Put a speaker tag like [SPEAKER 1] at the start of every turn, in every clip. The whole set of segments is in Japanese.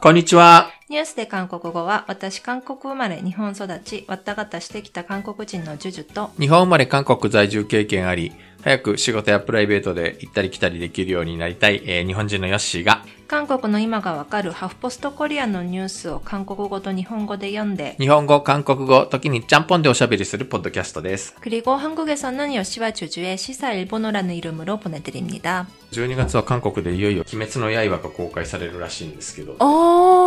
[SPEAKER 1] こんにちは。
[SPEAKER 2] こんにちは。
[SPEAKER 1] ニュースで韓国語は、私韓国生まれ、日本育ち、わったがたしてきた韓国人のジュジュと、
[SPEAKER 2] 日本生まれ韓国在住経験あり、早く仕事やプライベートで行ったり来たりできるようになりたい、えー日本人のヨッシーが、
[SPEAKER 1] 韓国の今がわかるハフポストコリアンのニュースを韓国語と日本語で読んで、
[SPEAKER 2] 日本語、韓国語、時にちゃんぽんでおしゃべりするポッドキャストです。
[SPEAKER 1] 그리고 한국에서는 요시와 주주의 시사 일본어라는 이름으로 보내드립니다.
[SPEAKER 2] 12月は韓国でいよいよ鬼滅の刃が公開されるらしいんですけど、
[SPEAKER 1] あー、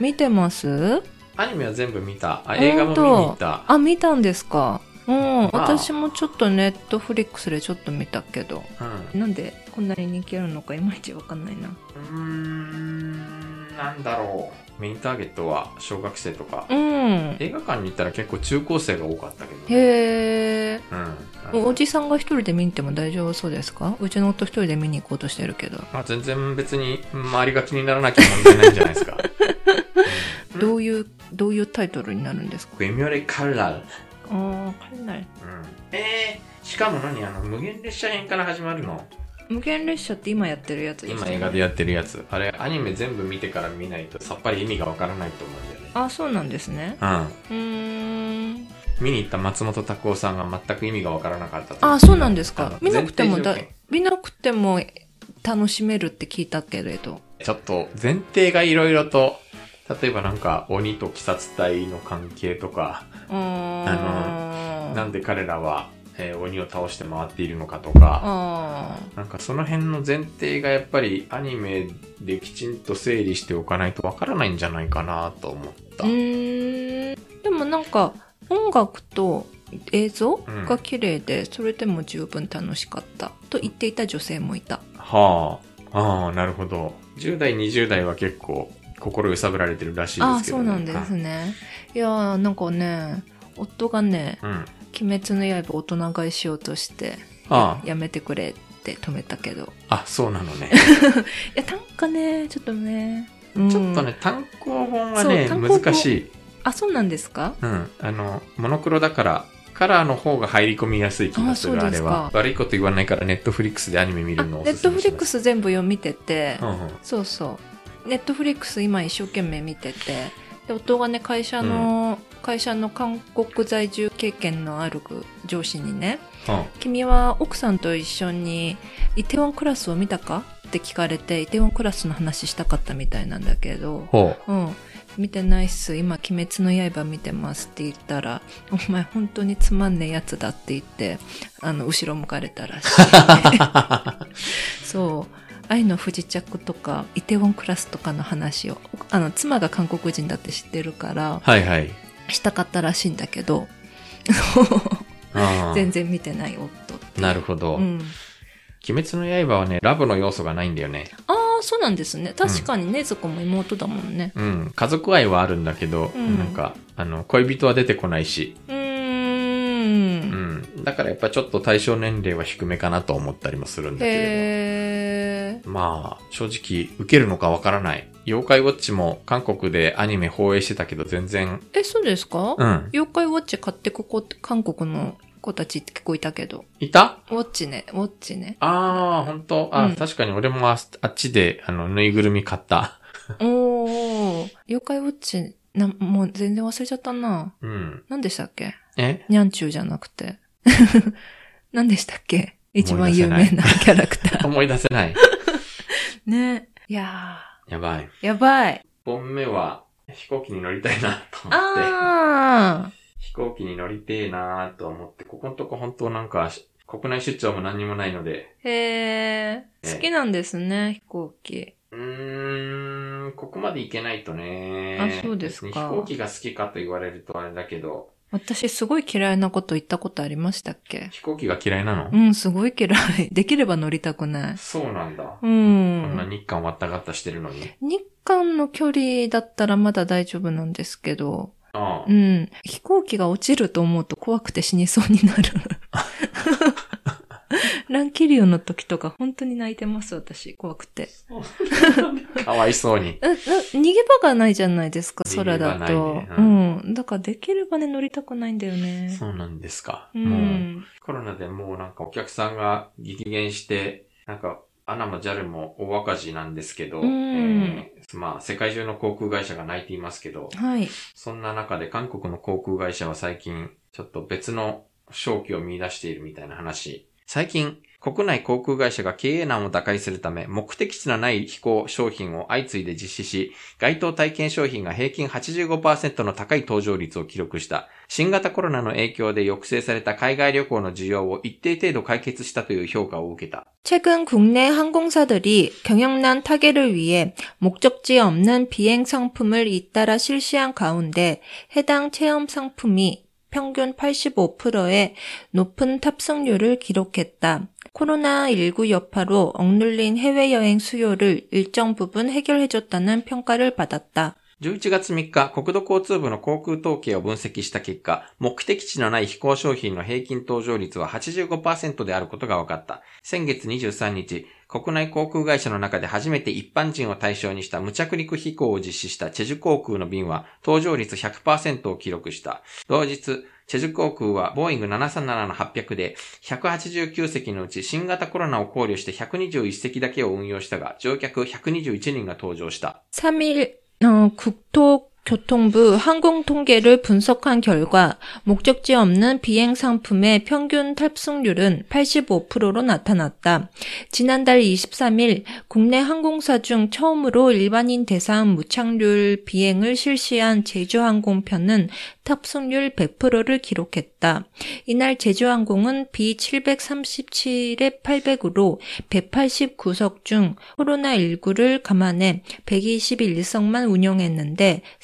[SPEAKER 1] 見てます？
[SPEAKER 2] アニメは全部見た。あ、映画も見に行った。
[SPEAKER 1] あ、見たんですか？うん、
[SPEAKER 2] あ
[SPEAKER 1] 私もちょっとネットフリックスでちょっと見たけど、
[SPEAKER 2] うん。
[SPEAKER 1] なんでこんなに人気あるのかいまいちわかんないな。
[SPEAKER 2] うーん、なんだろう。メインターゲットは小学生とか。
[SPEAKER 1] うん。
[SPEAKER 2] 映画館に行ったら結構中高生が多かったけど、ね。
[SPEAKER 1] へー。
[SPEAKER 2] うん。
[SPEAKER 1] おじさんが一人で見に行っても大丈夫そうですか？うちの夫一人で見に行こうとしてるけど。
[SPEAKER 2] まあ全然別に周りが気にならなきゃ問題ないんじゃないですか。うん
[SPEAKER 1] どういう、どういうタイトルになるんですか？
[SPEAKER 2] グエミョレカラル。
[SPEAKER 1] あー、わかんない。
[SPEAKER 2] うん。えー、しかも何？あの、無限列車編から始まるの
[SPEAKER 1] 無限列車って今やってるやつです
[SPEAKER 2] 今映画でやってるやつ。あれ、アニメ全部見てから見ないとさっぱり意味がわからないと思うんだよね。
[SPEAKER 1] あ、そうなんですね。
[SPEAKER 2] うん。
[SPEAKER 1] うーん。
[SPEAKER 2] 見に行った松本拓夫さんが全く意味がわからなかったと
[SPEAKER 1] あ、そうなんですか。見なくてもだ見なくても楽しめるって聞いたけれど。
[SPEAKER 2] 件ちょっと前提がいろいろと、例えばなんか鬼と鬼殺隊の関係とか。あなんで彼らは、えー鬼を倒して回っているのかとか、
[SPEAKER 1] あ
[SPEAKER 2] なんかその辺の前提がやっぱりアニメできちんと整理しておかないとわからないんじゃないかなと思った。
[SPEAKER 1] でもなんか、音楽と映像が綺麗で、それでも十分楽しかった。と言っていた女性もいた。
[SPEAKER 2] はあ、ああ、なるほど。10代、20代は結構心揺さぶられてるらしい
[SPEAKER 1] ああ、
[SPEAKER 2] ですけど、
[SPEAKER 1] そうなんですね。いやー、なんかね、夫がね、
[SPEAKER 2] うん。うん。
[SPEAKER 1] 鬼滅の刃大人買いしようとして、
[SPEAKER 2] ああ
[SPEAKER 1] やめてくれって止めたけど。
[SPEAKER 2] あ、そうなのね。
[SPEAKER 1] いや、単価ね、ちょっとね。うん
[SPEAKER 2] ちょっとね、単行本はね、難しい。
[SPEAKER 1] あ、そうなんですか？
[SPEAKER 2] うん。あの、モノクロだから、カラーの方が入り込みやすい気がする、
[SPEAKER 1] あ
[SPEAKER 2] れは。悪いこと言わないから、ネットフリックスでアニメ見
[SPEAKER 1] あ
[SPEAKER 2] るのをお
[SPEAKER 1] ネットフリック。ス全部読みてて、
[SPEAKER 2] うんうん。
[SPEAKER 1] そうそう。ネットフリックス今一生懸命見てて、で、夫がね、会社の、会社の韓国在住経験のある上司にね、
[SPEAKER 2] うん
[SPEAKER 1] 君は奥さんと一緒にイテウォンクラスを見たか？って聞かれて、イテウォンクラスの話したかったみたいなんだけど、
[SPEAKER 2] ほ
[SPEAKER 1] うん。見てないっす。今、鬼滅の刃見てますって言ったら、お前本当につまんねえやつだって言って、あの、後ろ向かれたらしい。そう。愛の不時着とか、イテウォンクラスとかの話を、あの、妻が韓国人だって知ってるから、
[SPEAKER 2] はいはい。
[SPEAKER 1] したかったらしいんだけど、全然見てない夫って。
[SPEAKER 2] なるほど。
[SPEAKER 1] うん。
[SPEAKER 2] 鬼滅の刃はね、ラブの要素がないんだよね。
[SPEAKER 1] ああ、そうなんですね。確かにねずこも妹だもんね。
[SPEAKER 2] うん。家族愛はあるんだけど、
[SPEAKER 1] うん
[SPEAKER 2] なんか、あの、恋人は出てこないし、
[SPEAKER 1] うー。
[SPEAKER 2] うんん。だからやっぱちょっと対象年齢は低めかなと思ったりもするんだけれ。ど。まあ、正直、受けるのかわからない。妖怪ウォッチも韓国でアニメ放映してたけど全然、
[SPEAKER 1] え、そうですか？
[SPEAKER 2] うん。
[SPEAKER 1] 妖怪ウォッチ買ってここ韓国の子たちって結構いたけど。
[SPEAKER 2] いた？
[SPEAKER 1] ウォッチね、ウォッチね。
[SPEAKER 2] ああ、本当あ、
[SPEAKER 1] うん
[SPEAKER 2] 確かに俺もああっちで、あの、ぬいぐるみ買った。
[SPEAKER 1] おー、妖怪ウォッチ、な、もう全然忘れちゃったな。
[SPEAKER 2] うん。
[SPEAKER 1] 何でしたっけ？
[SPEAKER 2] え？
[SPEAKER 1] ニャンチューじゃなくて。何でしたっけ？一番有名なキャラクター。
[SPEAKER 2] 思い出せない。
[SPEAKER 1] ね。いや
[SPEAKER 2] やばい。
[SPEAKER 1] ー、やばい。
[SPEAKER 2] 1本目は飛行機に乗りたいなと思って、
[SPEAKER 1] あ
[SPEAKER 2] 飛行機に乗りてえなと思って、ここのとこ本当なんかし国内出張も何にもないので、
[SPEAKER 1] ー。へー。好きなんですね、飛行機。
[SPEAKER 2] うーん、ここまで行けないとね。
[SPEAKER 1] あそうですか
[SPEAKER 2] 別に飛行機が好きかと言われるとあれだけど、
[SPEAKER 1] 私すごい嫌いなこと言ったことありましたっけ？
[SPEAKER 2] 飛行機が嫌いなの、
[SPEAKER 1] うん、すごい嫌い。できれば乗りたくない。
[SPEAKER 2] そうなんだ。
[SPEAKER 1] う。
[SPEAKER 2] こんなん日韓わったがったしてるのに。
[SPEAKER 1] 日韓の距離だったらまだ大丈夫なんですけど、
[SPEAKER 2] ああ
[SPEAKER 1] うん。飛行機が落ちると思うと怖くて死にそうになる。乱気流の時とか本当に泣いてます、私。怖くて。
[SPEAKER 2] かわいそうに。
[SPEAKER 1] 逃げ場がないじゃないですか、空だと。
[SPEAKER 2] ね
[SPEAKER 1] う
[SPEAKER 2] うん
[SPEAKER 1] ん。だからできればね、乗りたくないんだよね。
[SPEAKER 2] そうなんですか。
[SPEAKER 1] う
[SPEAKER 2] もう、
[SPEAKER 1] ん。
[SPEAKER 2] コロナでもうなんかお客さんが激減して、なんかアナも JAL も大赤字なんですけど、
[SPEAKER 1] うん
[SPEAKER 2] えーまあ、世界中の航空会社が泣いていますけど、
[SPEAKER 1] はい。
[SPEAKER 2] そんな中で韓国の航空会社は最近、ちょっと別の正気を見出しているみたいな話。最近、国内航空会社が経営難を打開するため、目的地のない飛行商品を相次いで実施し、該当体験商品が平均85%の高い搭乗率を記録した。新型コロナの影響で抑制された海外旅行の需要を一定程度解決したという評価を受けた。
[SPEAKER 1] 최근 국내 항공사들이 경영난 타개를 위해 목적지에 없는 비행 상품을 잇따라 실시한 가운데 해당 체험 상품이 평균 85%의 높은 탑승률을 기록했다. 코로나19 여파로 억눌린 해외여행 수요를 일정 부분 해결해줬다는 평가를 받았다.
[SPEAKER 2] 11月3日、国土交通部の航空統計を分析した結果、目的地のない飛行商品の平均搭乗率は85%であることが分かった。先月23日、国内航空会社の中で初めて一般人を対象にした無着陸飛行を実施したチェジュ航空の便は搭乗率100%を記録した。同日、チェジュ航空はボーイング737の800で189席のうち新型コロナを考慮して121席だけを運用したが乗客121人が搭乗した。
[SPEAKER 1] 3일 어, 국토 교통부 항공통계를 분석한 결과 목적지 없는 비행 상품의 평균 탑승률은 85%로 나타났다. 지난달 23일 국내 항공사 중 처음으로 일반인 대상 무착륙 비행을 실시한 제주항공편은 탑승률 100%를 기록했다. 이날 제주항공은 B737의 800으로 189석 중 코로나19를 감안해 121석만 운영했는데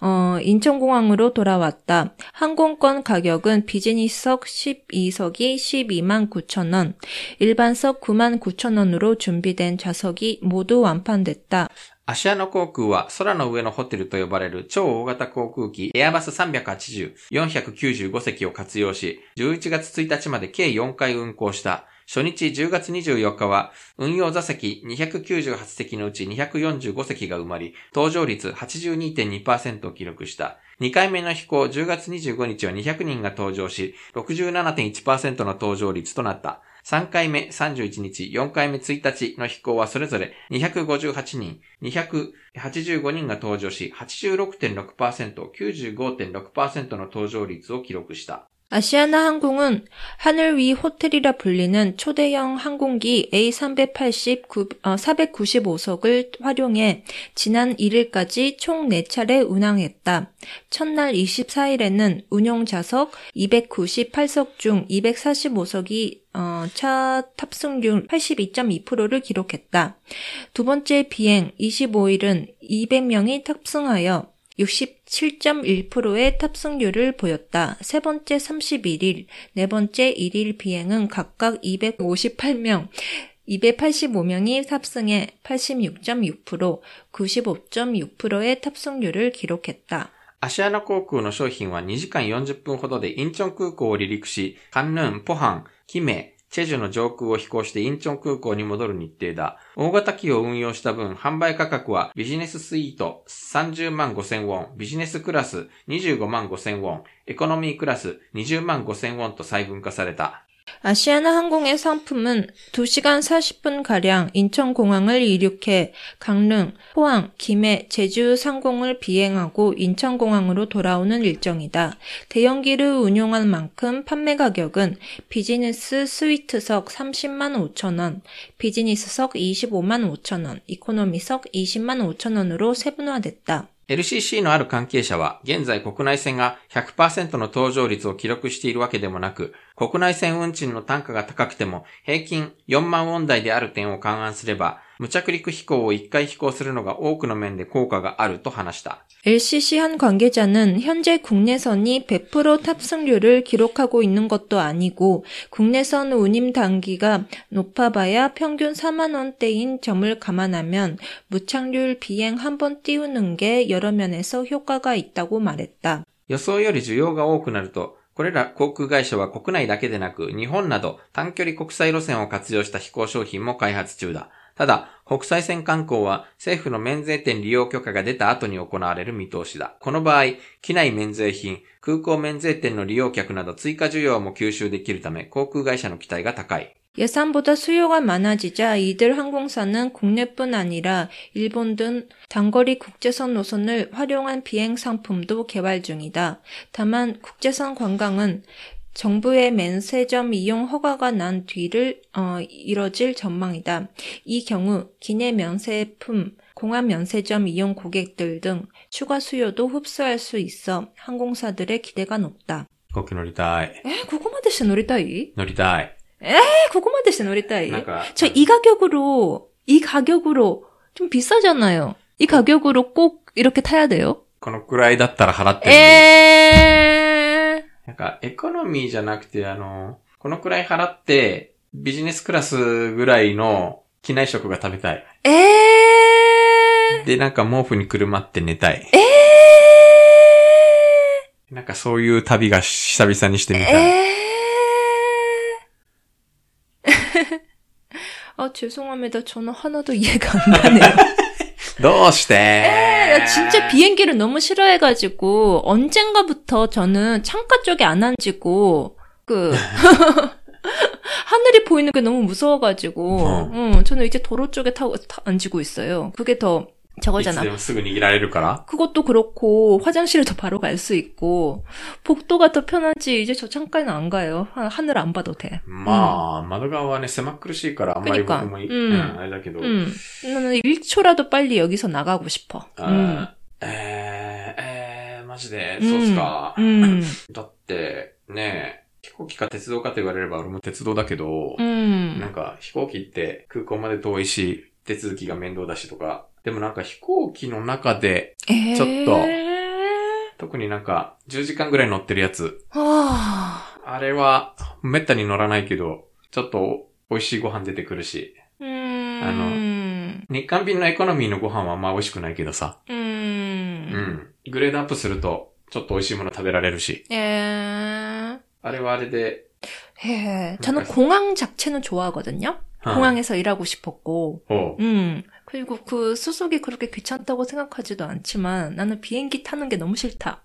[SPEAKER 1] 어, 인천공항으로 돌아왔다. 항공권 가격은 비즈니스석 12석이 12만 9천 원, 일반석 9만 9천 원으로 준비된 좌석이 모두 완판됐다.
[SPEAKER 2] アシアノ航空は空の上のホテルと呼ばれる超大型航空機エアバス380、495席を活用し、11月1日まで計4回運航した。 初日10月24日は運用座席298席のうち245席が埋まり、搭乗率82.2%を記録した。2回目の飛行10月25日は200人が搭乗し、67.1%の搭乗率となった。3回目31日、4回目1日の飛行はそれぞれ258人、285人が搭乗し、86.6%、95.6%の搭乗率を記録した。
[SPEAKER 1] 아시아나 항공은 하늘 위 호텔이라 불리는 초대형 항공기 A380 495석을 활용해 지난 1일까지 총 4차례 운항했다. 첫날 24일에는 운용 좌석 298석 중 245석이 어, 차 탑승률 82.2%를 기록했다. 두 번째 비행 25일은 200명이 탑승하여 67.1%의 탑승률을 보였다. 세 번째 31일, 네 번째 1일 비행은 각각 258명, 285명이 탑승해 86.6%, 95.6%의 탑승률을 기록했다.
[SPEAKER 2] アシアナ航空の商品は2時間40分ほどでインチョン空港を離陸し、カンヌン、ポハン、キメ、 チェジュの上空を飛行してインチョン空港に戻る日程だ。大型機を運用した分、販売価格はビジネススイート30万5千ウォン、ビジネスクラス25万5千ウォン、エコノミークラス20万5千ウォンと細分化された。
[SPEAKER 1] 아시아나 항공의 상품은 2시간 40분가량 인천공항을 이륙해 강릉, 포항, 김해, 제주 상공을 비행하고 인천공항으로 돌아오는 일정이다. 대형기를 운용한 만큼 판매 가격은 비즈니스 스위트석 30만 5천원, 비즈니스석 25만 5천원, 이코노미석 20만 5천원으로 세분화됐다.
[SPEAKER 2] LCC のある関係者は、現在国内線が100%の搭乗率を記録しているわけでもなく、国内線運賃の単価が高くても、平均4万ウォン台である点を勘案すれば、無着陸飛行を1回飛行するのが多くの面で効果があると話した。
[SPEAKER 1] LCC 한 관계자는 현재 국내선이 100% 탑승률을 기록하고 있는 것도 아니고 국내선 운임 단기가 높아봐야 평균 4만 원대인 점을 감안하면 무착륙 비행 한 번 띄우는 게 여러 면에서 효과가 있다고 말했다.
[SPEAKER 2] 予想より需要が多くなると、これら航空会社は国内だけでなく、日本など短距離国際路線を活用した飛行商品も開発中だ。 ただ、国際線観光は政府の免税店利用許可が出た後に行われる見通しだ。この場合、機内免税品、空港免税店の利用客など追加需要も吸収できるため、航空会社の期待が高い。
[SPEAKER 1] 예상보다 수요가 많아지자 이들 항공사는 국내뿐 아니라 일본 등 단거리 국제선 노선을 활용한 비행 상품도 개발 중이다. 다만 국제선 관광은 정부의 면세점 이용 허가가 난 뒤를 어, 이뤄질 전망이다. 이 경우 기내 면세품, 공항 면세점 이용 고객들 등 추가 수요도 흡수할 수 있어 항공사들의 기대가 높다.
[SPEAKER 2] 飛行機乗りたい。
[SPEAKER 1] 에, ここまでして乗りたい?
[SPEAKER 2] 乗りたい。
[SPEAKER 1] 에, ここまでして乗りたい?
[SPEAKER 2] なんか、
[SPEAKER 1] 저 이 가격으로, 이 가격으로 좀 비싸잖아요. 이 가격으로 꼭 이렇게 타야 돼요?
[SPEAKER 2] このくらいだったら払ってもいい。
[SPEAKER 1] 에,
[SPEAKER 2] なんか、エコノミーじゃなくて、あの、このくらい払って、ビジネスクラスぐらいの機内食が食べたい。
[SPEAKER 1] 에,
[SPEAKER 2] で、なんか毛布にくるまって寝たい。
[SPEAKER 1] 에,
[SPEAKER 2] なんかそういう旅が久々にしてみたい。
[SPEAKER 1] 에. 아, 죄송합니다. 저는 하나도 이해가 안 가네요.
[SPEAKER 2] 너시대.
[SPEAKER 1] 에, 진짜 비행기를 너무 싫어해가지고 언젠가부터 저는 창가 쪽에 안 앉고 그 네. 하늘이 보이는 게 너무 무서워가지고
[SPEAKER 2] 어.
[SPEAKER 1] 응, 저는 이제 도로 쪽에 타고 타, 앉고 있어요. 그게 더 저거잖 아. 그것도 그렇고 화장실도 바로 갈 수 있고 복도가 더 편하지 이제 저 창가에는 안 가 요. 하늘 안 봐도 돼.
[SPEAKER 2] 마, 마도가와는 세막그릇이니까
[SPEAKER 1] 그러니 까.
[SPEAKER 2] 음. 알다기 도.
[SPEAKER 1] 음. 나는 1초라도 빨리 여기서 나가고 싶 어.
[SPEAKER 2] 아, 음. 에, 에, マジで、そうっすか。だって、ね、飛行機か鉄道かと言われれば俺も鉄道だけど、
[SPEAKER 1] うん、
[SPEAKER 2] なんか飛行機って空港まで遠いし、手続きが面倒だしとか、でもなんか飛行機の中で、
[SPEAKER 1] 에.
[SPEAKER 2] ちょっと特になんか10時間ぐらい乗ってるやつ。
[SPEAKER 1] 아.
[SPEAKER 2] あれはめったに乗らないけど、ちょっと美味しいご飯出てくるし。
[SPEAKER 1] 음.
[SPEAKER 2] 日韓便のエコノミーのご飯はあんま美味しくないけどさ。
[SPEAKER 1] 음.
[SPEAKER 2] うん。グレードアップすると、ちょっと美味しいもの食べられるし。
[SPEAKER 1] 에.
[SPEAKER 2] あれはあれで、
[SPEAKER 1] 예. 저는
[SPEAKER 2] 그러니까-
[SPEAKER 1] 공항 자체는 좋아하거든요.
[SPEAKER 2] はい
[SPEAKER 1] 공항에서 일하고 싶었고.
[SPEAKER 2] おう
[SPEAKER 1] 음. 그리고 그 수속이 그렇게 귀찮다고 생각하지도 않지만 나는 비행기 타는 게 너무 싫다.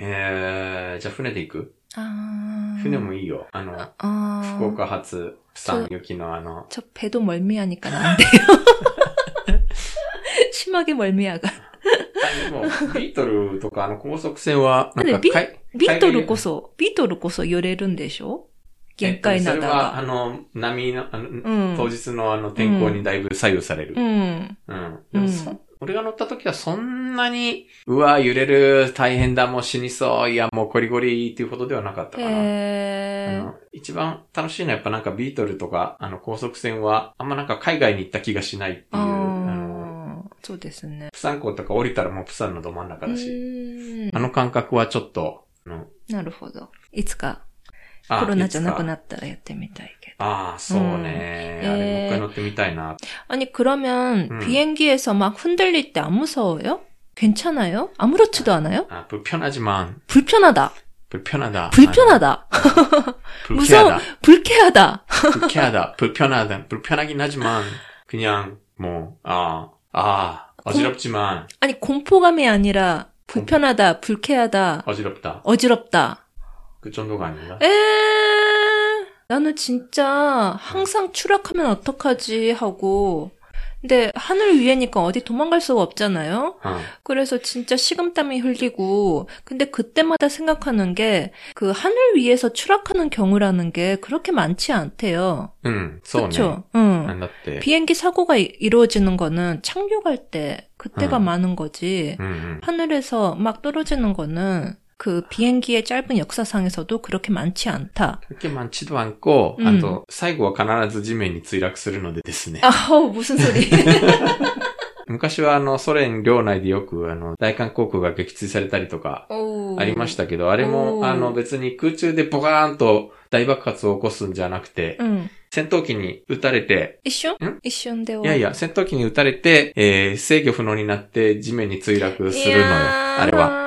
[SPEAKER 2] えー、じゃあ船で行く
[SPEAKER 1] 아.
[SPEAKER 2] 船もいいよ。あの、
[SPEAKER 1] 아.
[SPEAKER 2] 福岡発、プサン
[SPEAKER 1] そ
[SPEAKER 2] 行きのあの、
[SPEAKER 1] 저 배도 멀미하니까 안 돼요. 심하게 멀미하가.
[SPEAKER 2] あでも、ビートルとかあの高速船は、なんか
[SPEAKER 1] でビ
[SPEAKER 2] かい、
[SPEAKER 1] 비토르 고소, 비토르 고소 요래 限界な、
[SPEAKER 2] んっと、それは、あの、波の、あの、
[SPEAKER 1] うん、
[SPEAKER 2] 当日のあの、天候にだいぶ左右される。
[SPEAKER 1] うん。
[SPEAKER 2] うん。でもそ、
[SPEAKER 1] うん、
[SPEAKER 2] 俺が乗った時はそんなに、うわ、揺れる、大変だ、もう死にそう、いや、もうゴリゴリっていうほどではなかったかな。
[SPEAKER 1] へ
[SPEAKER 2] ー一番楽しいのはやっぱなんかビートルとか、あの、高速船は、あんまなんか海外に行った気がしないっていう。
[SPEAKER 1] そうですね。
[SPEAKER 2] プサン港とか降りたらもうプサンのど真ん中だし。あの感覚はちょっと、
[SPEAKER 1] なるほど。いつか コロナじゃなく
[SPEAKER 2] い
[SPEAKER 1] なったらやってみたいけど。
[SPEAKER 2] つかああ、そうね、
[SPEAKER 1] うん
[SPEAKER 2] あれもう
[SPEAKER 1] えー
[SPEAKER 2] 一回乗ってみたいな。
[SPEAKER 1] 아니 그러면
[SPEAKER 2] 음.
[SPEAKER 1] 비행기에서 막 흔들릴 때 안 무서워요? 괜찮아요? 아무렇지도 않아요?
[SPEAKER 2] あ、불편하지만
[SPEAKER 1] 불편하다.
[SPEAKER 2] 불편하다.
[SPEAKER 1] 불편하다. 무서워.
[SPEAKER 2] 불쾌하다.
[SPEAKER 1] 불쾌하다.
[SPEAKER 2] 불쾌하다. 불편하다. 불편하긴 하지만 그냥 뭐, 아, 아, 어지럽지만
[SPEAKER 1] 아니 공포감이 아니라 불편하다, 불쾌하다,
[SPEAKER 2] 어지럽다.
[SPEAKER 1] 어지럽다.
[SPEAKER 2] 그 정도가 아닌가?
[SPEAKER 1] 에 나는 진짜 항상 추락하면 어떡하지 하고 근데 하늘 위에니까 어디 도망갈 수가 없잖아요.
[SPEAKER 2] 어.
[SPEAKER 1] 그래서 진짜 식은땀이 흘리고 근데 그때마다 생각하는 게 그 하늘 위에서 추락하는 경우라는 게 그렇게 많지 않대요.
[SPEAKER 2] 음, 응,
[SPEAKER 1] 그렇죠. 응. 비행기 사고가 이루어지는 거는 착륙할 때 그때가
[SPEAKER 2] 응.
[SPEAKER 1] 많은 거지.
[SPEAKER 2] 응,
[SPEAKER 1] 하늘에서 막 떨어지는 거는 그 비행기의 짧은 역사상에서도 그렇게 많지 않 다.
[SPEAKER 2] 그렇게 많지도
[SPEAKER 1] 않 고,
[SPEAKER 2] 음. 아, 最後は必ず地面に墜落するのでですね.
[SPEAKER 1] 아, 무슨 소 리.
[SPEAKER 2] 昔はあのソ連領内でよくあの大韓航空が撃墜されたりとかありましたけど、あれもあの別に空中でポカーンと大爆発を起こすんじゃなくて、
[SPEAKER 1] うん、
[SPEAKER 2] 戦闘機に撃たれて、
[SPEAKER 1] 一瞬一瞬で
[SPEAKER 2] いやいや、戦闘機に撃たれて、えー、制御不能になって地面に墜落するのよ、あれは。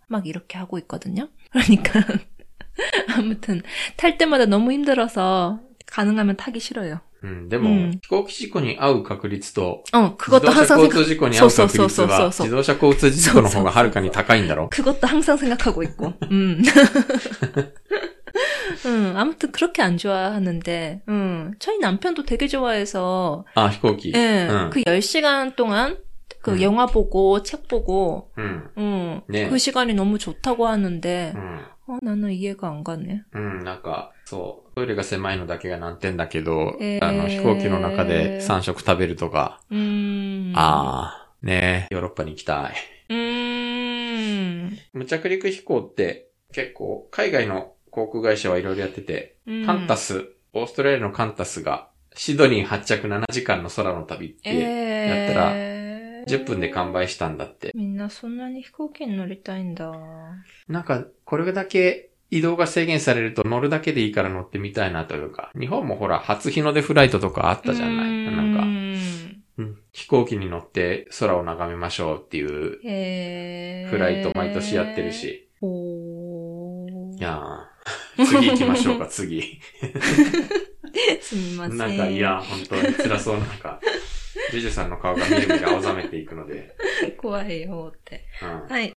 [SPEAKER 1] 막 이렇게 하고 있거든요. 그러니까, 아무튼, 탈 때마다 너무 힘들어서, 가능하면 타기 싫어요.
[SPEAKER 2] うん、でも、
[SPEAKER 1] うん
[SPEAKER 2] 飛行機事故に遭う確率と、
[SPEAKER 1] 어,
[SPEAKER 2] 自
[SPEAKER 1] 그것도
[SPEAKER 2] 動車
[SPEAKER 1] 항상
[SPEAKER 2] 交
[SPEAKER 1] 생각,
[SPEAKER 2] 通事故に遭う確率
[SPEAKER 1] そうそうそう
[SPEAKER 2] は、
[SPEAKER 1] そうそう
[SPEAKER 2] 自動車交通事故の方がはるかに高いんだろ
[SPEAKER 1] 그것도 항상 생각하고 있고. 음. 음, 아무튼 그렇게 안 좋아하는데, 음, 저희 남편도 되게 좋아해서,
[SPEAKER 2] あ、飛行機。
[SPEAKER 1] 예,
[SPEAKER 2] 응.
[SPEAKER 1] 그 10시간 동안 그
[SPEAKER 2] 음.
[SPEAKER 1] 영화 보고, 책 보고,
[SPEAKER 2] うん。
[SPEAKER 1] 음,
[SPEAKER 2] 네.
[SPEAKER 1] 그 시간이 너무 좋다고 하는데,
[SPEAKER 2] うん。
[SPEAKER 1] 어, 나는 이해가 안 가네.
[SPEAKER 2] うん、なんか、そう、トイレが狭いのだけが難点だけど、
[SPEAKER 1] えー
[SPEAKER 2] あの、飛行機の中で3食食べるとか、
[SPEAKER 1] 음.
[SPEAKER 2] ああ、ねヨーロッパに行きたい。
[SPEAKER 1] 음.
[SPEAKER 2] 無着陸飛行って結構海外の航空会社はいろいろやってて、
[SPEAKER 1] 음.
[SPEAKER 2] カンタス、オーストラリアのカンタスがシドニー発着7時間の空の旅って、
[SPEAKER 1] 에...
[SPEAKER 2] 10分で完売したんだって。
[SPEAKER 1] みんなそんなに飛行機に乗りたいんだ。
[SPEAKER 2] なんか、これだけ移動が制限されると乗るだけでいいから乗ってみたいなというか、日本もほら、初日の出フライトとかあったじゃない？なんか、うん飛行機に乗って空を眺めましょうっていう
[SPEAKER 1] へ
[SPEAKER 2] フライト毎年やってる。し。いやー 次行きましょうか、次。
[SPEAKER 1] すみません。
[SPEAKER 2] なんか、いや、本当に辛そうなんか、ジュジュさんの顔がみるみる青ざめていくので、
[SPEAKER 1] 怖いよって。
[SPEAKER 2] うん。
[SPEAKER 1] はい。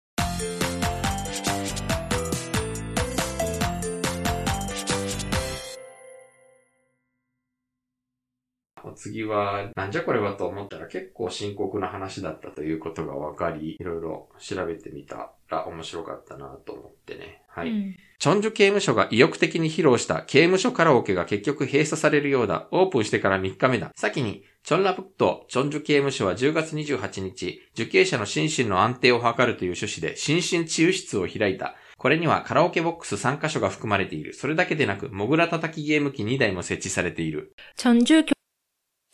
[SPEAKER 2] 次は、なんじゃこれはと思ったら結構深刻な話だったということが分かり、いろいろ調べてみたら面白かったなと思ってね。はい。
[SPEAKER 1] うん
[SPEAKER 2] チョンジュ刑務所が意欲的に披露した刑務所カラオケが結局閉鎖されるようだ。オープンしてから3日目だ。先に、チョンラプット、チョンジュ刑務所は10月28日、受刑者の心身の安定を図るという趣旨で、心身治癒室を開いた。これにはカラオケボックス3カ所が含まれている。それだけでなく、モグラ叩きゲーム機2台も設置されている。
[SPEAKER 1] チョンジュ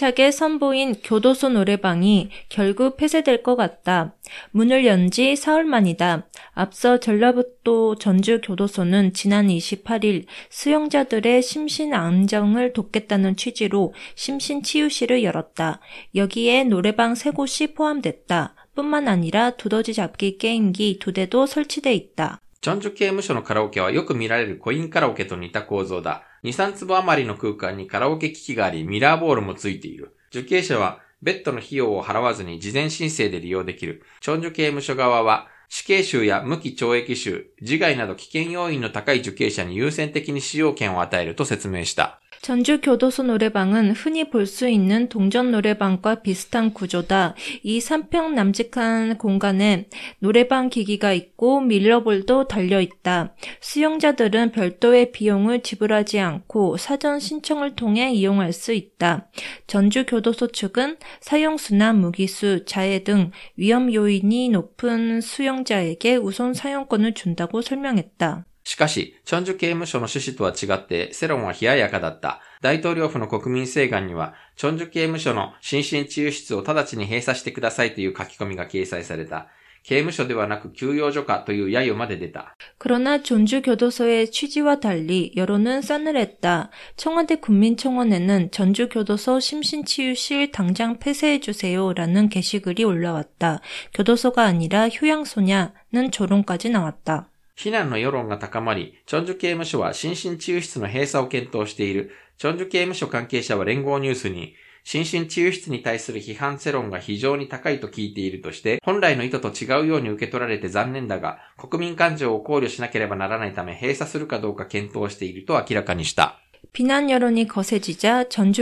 [SPEAKER 1] 착에 선보인 교도소 노래방이 결국 폐쇄될 것 같다. 문을 연 지 사흘 만이다. 앞서 전라북도 전주 교도소는 지난 28일 수용자들의 심신 안정을 돕겠다는 취지로 심신 치유실을 열었다. 여기에 노래방 세 곳이 포함됐다. 뿐만 아니라 두더지 잡기 게임기 두 대도 설치돼 있다.
[SPEAKER 2] チョンジュ刑務所のカラオケはよく見られるコインカラオケと似た構造だ。2、3坪余りの空間にカラオケ機器があり、ミラーボールもついている。受刑者は、ベッドの費用を払わずに事前申請で利用できる。チョンジュ刑務所側は、死刑囚や無期懲役囚、自害など危険要因の高い受刑者に優先的に使用権を与えると説明した。
[SPEAKER 1] 전주 교도소 노래방은 흔히 볼 수 있는 동전 노래방과 비슷한 구조다. 이 3평 남직한 공간에 노래방 기기가 있고 밀러볼도 달려 있다. 수용자들은 별도의 비용을 지불하지 않고 사전 신청을 통해 이용할 수 있다. 전주 교도소 측은 사형수나 무기수, 자해 등 위험 요인이 높은 수용 자에게 우선 사용권을 준다고 설명했다.
[SPEAKER 2] しかし、チョンジュ刑務所の趣旨とは違って、世論は冷ややかだった。大統領府の国民請願には、チョンジュ刑務所の心身治癒室を直ちに閉鎖してくださいという書き込みが掲載された。 刑務所ではなく休養所かという揶揄まで出た。
[SPEAKER 1] 그러나 전주교도소의 취지와 달리 여론은 싸늘했다. 청와대 국민청원에는 전주교도소 심신치유실 당장 폐쇄해주세요라는 게시글이 올라왔다. 교도소가 아니라 휴양소냐는 조롱까지 나왔다.
[SPEAKER 2] 非難の世論が高まり、チョンジュ刑務所は心身治癒室の閉鎖を検討している。チョンジュ刑務所関係者は連合ニュースに、 心身治癒室に対する批判世論が非常に高いと聞いているとして、本来の意図と違うように受け取られて残念だが、国民感情を考慮しなければならないため閉鎖するかどうか検討していると明らかにした。
[SPEAKER 1] 비난 여론이 거세지자 전주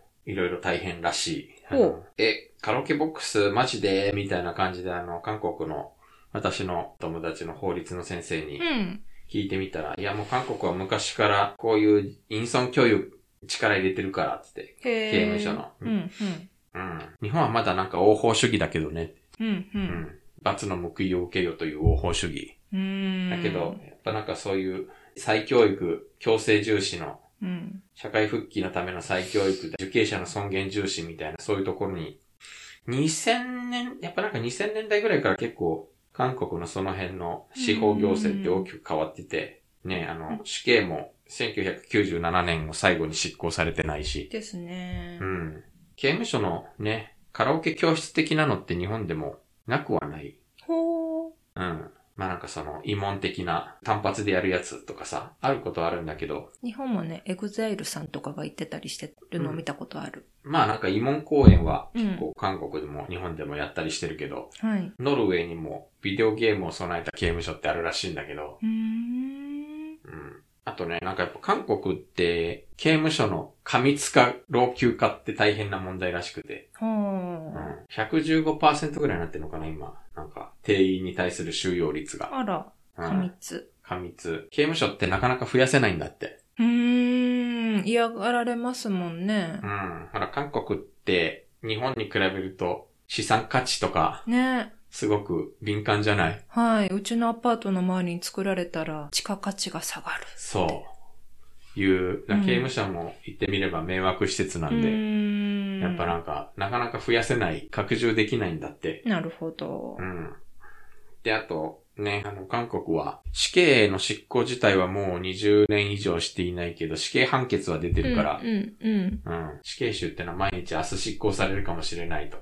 [SPEAKER 2] いろいろ大変らしい。
[SPEAKER 1] う。
[SPEAKER 2] ん、え、カラオケボックスマジで？みたいな感じで、あの、韓国の私の友達の法律の先生に聞いてみたら、うん、いやもう韓国は昔からこういう陰損教育力入れてるからって、刑務所の、
[SPEAKER 1] うん、
[SPEAKER 2] うん、日本はまだなんか王法主義だけどね。う
[SPEAKER 1] ん、う
[SPEAKER 2] ん。罰の報いを受けよという王法主義。
[SPEAKER 1] うん。
[SPEAKER 2] だけど、やっぱなんかそういう再教育、強制重視の
[SPEAKER 1] 음.
[SPEAKER 2] 社会復帰のための再教育、受刑者の尊厳重視みたいな、そういうところに、2000年、やっぱなんか2000年代ぐらいから結構、韓国のその辺の司法行政って大きく変わってて、ね、あの、死刑も1997年を最後に執行されてないし、
[SPEAKER 1] ですね
[SPEAKER 2] う。ん。刑務所のね、カラオケ教室的なのって日本でもなくはない。
[SPEAKER 1] ほー。
[SPEAKER 2] うん。まあなんかその、慰問的な単発でやるやつとかさ、あることはあるんだけど、
[SPEAKER 1] 日本もね、エグザイルさんとかが言ってたりしてるのを見たことある。
[SPEAKER 2] まあなんか慰問公演は
[SPEAKER 1] うん
[SPEAKER 2] 結構韓国でも日本でもやったりしてるけど、
[SPEAKER 1] はい。
[SPEAKER 2] ノルウェーにもビデオゲームを備えた刑務所ってあるらしいんだけど、
[SPEAKER 1] うーん。
[SPEAKER 2] うん。あとね、なんかやっぱ韓国って刑務所の過密化、老朽化って大変な問題らしくて、う
[SPEAKER 1] は
[SPEAKER 2] ん。115%ぐらいになってるのかな、今。なんか、定員に対する収容率
[SPEAKER 1] あ。
[SPEAKER 2] が。
[SPEAKER 1] あら、
[SPEAKER 2] うん
[SPEAKER 1] 過密。
[SPEAKER 2] 過密。刑務所ってなかなか増やせないんだって。
[SPEAKER 1] うーん。嫌がられますもんね
[SPEAKER 2] う。ん。ほら、韓国って日本に比べると資産価値とか
[SPEAKER 1] ね。
[SPEAKER 2] すごく敏感じゃない？
[SPEAKER 1] はい。うちのアパートの周りに作られたら、地価価値が下がる。
[SPEAKER 2] そう。いう、
[SPEAKER 1] うん
[SPEAKER 2] 刑務所も言ってみれば迷惑施設な
[SPEAKER 1] うん
[SPEAKER 2] で、
[SPEAKER 1] ーん。
[SPEAKER 2] やっぱなんか、なかなか増やせない、拡充できないんだって。
[SPEAKER 1] なるほど
[SPEAKER 2] う。ん。で、あと、ね、あの、韓国は、死刑の執行自体はもう20年以上していないけど、死刑判決は出てるから
[SPEAKER 1] う、ん、うん、
[SPEAKER 2] うん。死刑囚ってのは毎日明日執行されるかもしれないと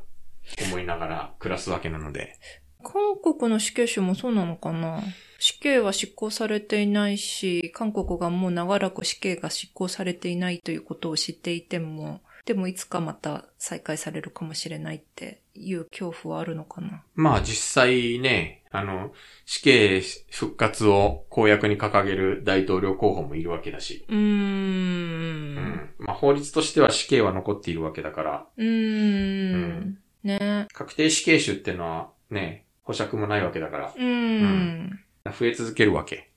[SPEAKER 2] 思いながら暮らすわけなので。
[SPEAKER 1] 韓国の死刑囚もそうなのかな？死刑は執行されていないし、韓国がもう長らく死刑が執行されていないということを知っていても、でもいつかまた再開されるかもしれないっていう恐怖はあるのかな？
[SPEAKER 2] まあ実際ね、あの、死刑復活を公約に掲げる大統領候補もいるわけだし。
[SPEAKER 1] うー。
[SPEAKER 2] うんん。まあ法律としては死刑は残っているわけだから、
[SPEAKER 1] うーん。ね。
[SPEAKER 2] 確定死刑囚ってのはね、保釈もないわけだから、
[SPEAKER 1] うーん。
[SPEAKER 2] 増え続けるわけ。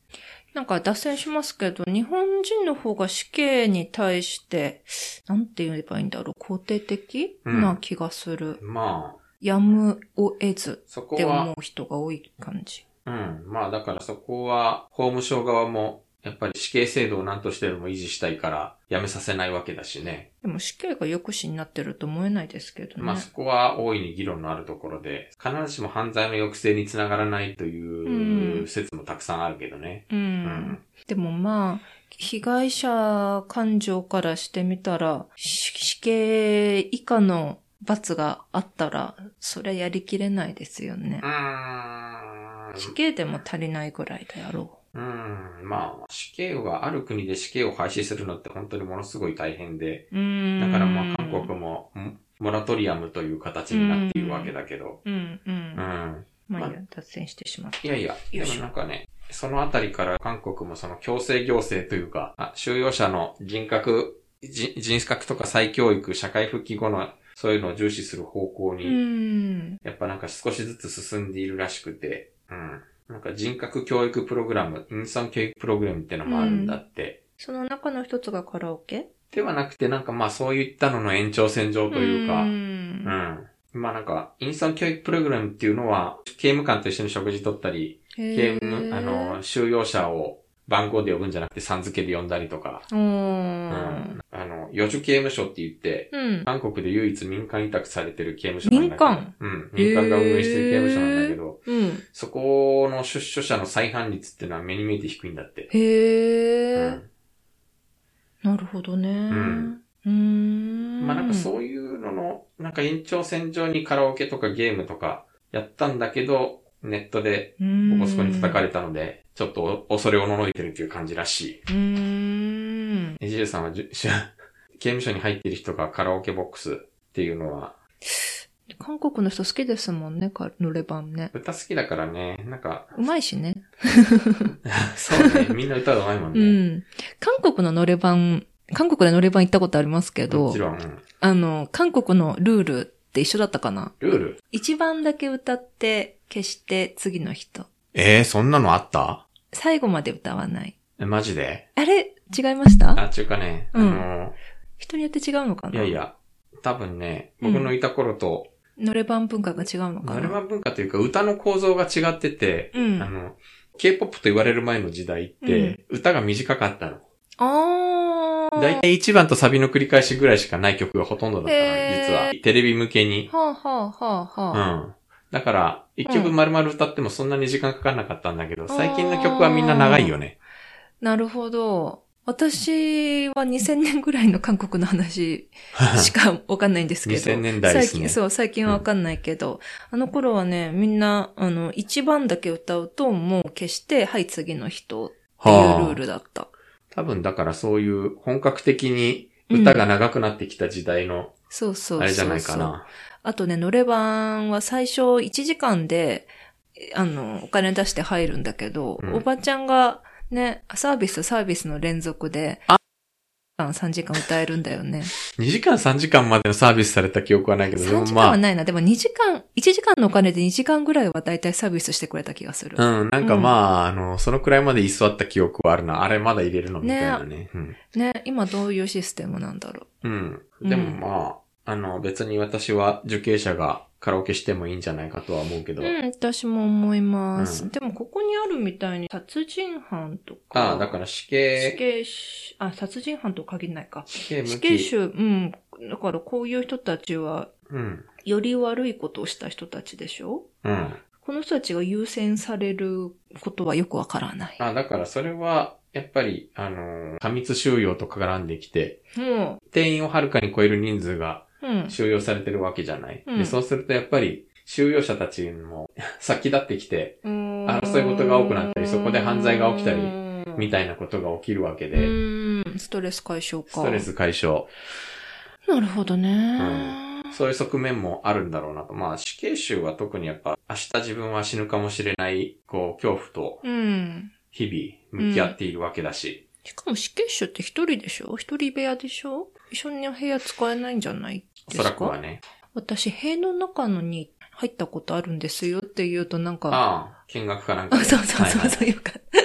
[SPEAKER 1] なんか脱線しますけど、日本人の方が死刑に対して、なんて言えばいいんだろう、肯定的、
[SPEAKER 2] うん
[SPEAKER 1] な気がする。
[SPEAKER 2] まあ、
[SPEAKER 1] やむを得ずって思
[SPEAKER 2] は、
[SPEAKER 1] う人が多い感じ。
[SPEAKER 2] うん。まあだからそこは、法務省側も、やっぱり死刑制度を何としてでも維持したいから、やめさせないわけだしね。
[SPEAKER 1] でも死刑が抑止になってると思えないですけどね。
[SPEAKER 2] まあそこは大いに議論のあるところで、必ずしも犯罪の抑制につながらないといううん説もたくさんあるけどね。
[SPEAKER 1] うん。
[SPEAKER 2] うん
[SPEAKER 1] でもまあ、被害者感情からしてみたら、死死刑以下の罰があったら、それやりきれないですよね
[SPEAKER 2] う。ーん。
[SPEAKER 1] 死刑でも足りないぐらいだろ
[SPEAKER 2] うん。まあ、死刑がある国で死刑を廃止するのって本当にものすごい大変で。だからまあ韓国も、んモラトリアムという形になっているわけだけど、
[SPEAKER 1] うんうん。
[SPEAKER 2] うん。
[SPEAKER 1] まあ脱線してしまった。
[SPEAKER 2] いやいや、でもなんかね、そのあたりから韓国もその強制行政というか、あ収容者の人格、人人格とか再教育、社会復帰後のそういうのを重視する方向
[SPEAKER 1] う
[SPEAKER 2] に、
[SPEAKER 1] ん。
[SPEAKER 2] やっぱなんか少しずつ進んでいるらしくて、うん。なんか人格教育プログラム、インサン教育プログラムってのもあるんだって。
[SPEAKER 1] その中の一つがカラオケ？
[SPEAKER 2] ではなくてなんかまあそういったのの延長線上というか、
[SPEAKER 1] う
[SPEAKER 2] うんん。まあなんか、インサン教育プログラムっていうのは、刑務官と一緒に食事取ったり、刑務、あの、収容者を番号で呼ぶんじゃなくてさん付けで呼んだりとか、
[SPEAKER 1] お
[SPEAKER 2] う
[SPEAKER 1] ー。
[SPEAKER 2] ん。あの、余助刑務所って言って、
[SPEAKER 1] うん。
[SPEAKER 2] 韓国で唯一民間委託されてる刑務所なんだけど。
[SPEAKER 1] 民間？
[SPEAKER 2] うん。民間が運営してる刑務所なんだけど、
[SPEAKER 1] うん。
[SPEAKER 2] そこの出所者の再犯率っていうのは目に見えて低いんだって。
[SPEAKER 1] へー。
[SPEAKER 2] うん。
[SPEAKER 1] なるほどね。
[SPEAKER 2] ん
[SPEAKER 1] うーん。
[SPEAKER 2] まあなんかそういうのの、なんか延長線上にカラオケとかゲームとかやったんだけど、ネットで
[SPEAKER 1] うん、
[SPEAKER 2] ボコスコに叩かれたので、ちょっと恐れおののいてるっていう感じらしい。
[SPEAKER 1] うーん。
[SPEAKER 2] エジルさんはじゅし 刑務所に入ってる人がカラオケボックスっていうのは、
[SPEAKER 1] 韓国の人好きですもんね、カノレバンね。
[SPEAKER 2] 歌好きだからね、なんか、
[SPEAKER 1] うまいしね。
[SPEAKER 2] そうね、みんな歌うまいもん
[SPEAKER 1] う
[SPEAKER 2] ね。
[SPEAKER 1] ん。韓国のノレバン、韓国でノレバン行ったことありますけ
[SPEAKER 2] も
[SPEAKER 1] ど
[SPEAKER 2] ち、ろん。うん
[SPEAKER 1] あの、韓国のルールって一緒だったかな
[SPEAKER 2] ルール？
[SPEAKER 1] 一番だけ歌って消して次の人。
[SPEAKER 2] えー、そんなのあった？
[SPEAKER 1] 最後まで歌わない。
[SPEAKER 2] え、マジで？
[SPEAKER 1] あれ？違いました？
[SPEAKER 2] あ、ちゅうかね、あ
[SPEAKER 1] うん
[SPEAKER 2] の、
[SPEAKER 1] 人によって違うのかな？い
[SPEAKER 2] やいや、多分ね、僕のいた頃と、
[SPEAKER 1] ノレバン文化が違うのかな？
[SPEAKER 2] ノルマ文化というか歌の構造が違ってて、
[SPEAKER 1] うん
[SPEAKER 2] あの、K-POP と言われる前の時代って、歌が短かったの。
[SPEAKER 1] あー。
[SPEAKER 2] だいたい1番とサビの繰り返しぐらいしかない曲がほとんどだったの、実は。テレビ向けに。
[SPEAKER 1] はあはあはあ
[SPEAKER 2] う
[SPEAKER 1] はあ。
[SPEAKER 2] ん。だから、一曲丸々歌ってもそんなに時間かかんなかったんだけど、最近の曲はみんな長いよね。
[SPEAKER 1] なるほど。私は2000年ぐらいの韓国の話しかわかんないんですけど。
[SPEAKER 2] 2000年代ですね
[SPEAKER 1] 最近、そう、最近はわかんないけど、あの頃はね、みんな、あの、一番だけ歌うと、もう消して、はい、次の人っていうルールだった。
[SPEAKER 2] 多分だからそういう本格的に歌が長くなってきた時代の、
[SPEAKER 1] そうそうそうそう。
[SPEAKER 2] あれじゃないかな。
[SPEAKER 1] あとね、ノレバンは最初1時間で、あの、お金出して入るんだけど、
[SPEAKER 2] うん
[SPEAKER 1] おばちゃんがね、サービスサービスの連続で、
[SPEAKER 2] あ
[SPEAKER 1] 3時間歌えるんだよね。
[SPEAKER 2] 2時間3時間までのサービスされた記憶はないけど、で
[SPEAKER 1] 3時間はないな。でも2時間、1時間のお金で2時間ぐらいはだいたいサービスしてくれた気がする。
[SPEAKER 2] うん、なんかまあ、あの、そのくらいまで居座った記憶はあるな。あれまだ入れるのみたいなね。うん。
[SPEAKER 1] ね、今どういうシステムなんだろ
[SPEAKER 2] うん。でもまあ、あの、別に私は受刑者がカラオケしてもいいんじゃないかとは思うけ
[SPEAKER 1] う。
[SPEAKER 2] ど。
[SPEAKER 1] うん、私も思います。
[SPEAKER 2] うん
[SPEAKER 1] でもここにあるみたいに殺人犯とか。
[SPEAKER 2] ああ、だから死
[SPEAKER 1] 死
[SPEAKER 2] 刑、
[SPEAKER 1] 刑囚、あ、殺人犯と限らないか。
[SPEAKER 2] 死刑無
[SPEAKER 1] 死刑囚、うん。だからこういう人たちは、
[SPEAKER 2] うん。
[SPEAKER 1] より悪いことをした人たちでしょ？
[SPEAKER 2] うん。
[SPEAKER 1] この人たちが優先されることはよくわからない。
[SPEAKER 2] あだからそれは、やっぱり、あの、過密収容と絡んできて、
[SPEAKER 1] も
[SPEAKER 2] 定員をはるかに超える人数が
[SPEAKER 1] う、うん。
[SPEAKER 2] 収容されてるわけじゃない。
[SPEAKER 1] うん
[SPEAKER 2] で、そうするとやっぱり、収容者たちも 先立ってきて、
[SPEAKER 1] あ
[SPEAKER 2] 争い事が多くなったりそこで犯罪が起きたりみ
[SPEAKER 1] た
[SPEAKER 2] たいなことが起きるわけ
[SPEAKER 1] う
[SPEAKER 2] で、
[SPEAKER 1] ストレス解消か。
[SPEAKER 2] ストレス解消。
[SPEAKER 1] なるほどね。
[SPEAKER 2] そういう側面もあるんだろうなと。まあ、死刑囚は特にやっぱ、明日自分は死ぬかもしれない、こう、恐怖と
[SPEAKER 1] うん。
[SPEAKER 2] 日々向き合っているわけだし。
[SPEAKER 1] しかも死刑囚って一人でしょ？一人部屋でしょ？一緒に部屋使えないんじゃない
[SPEAKER 2] おそ
[SPEAKER 1] ですか？
[SPEAKER 2] らくはね。
[SPEAKER 1] 私、塀の中のに入ったことあるんですよって言うとなんか、
[SPEAKER 2] ああ、見学かなんか。
[SPEAKER 1] そうそうそう
[SPEAKER 2] はい
[SPEAKER 1] そう、よかった。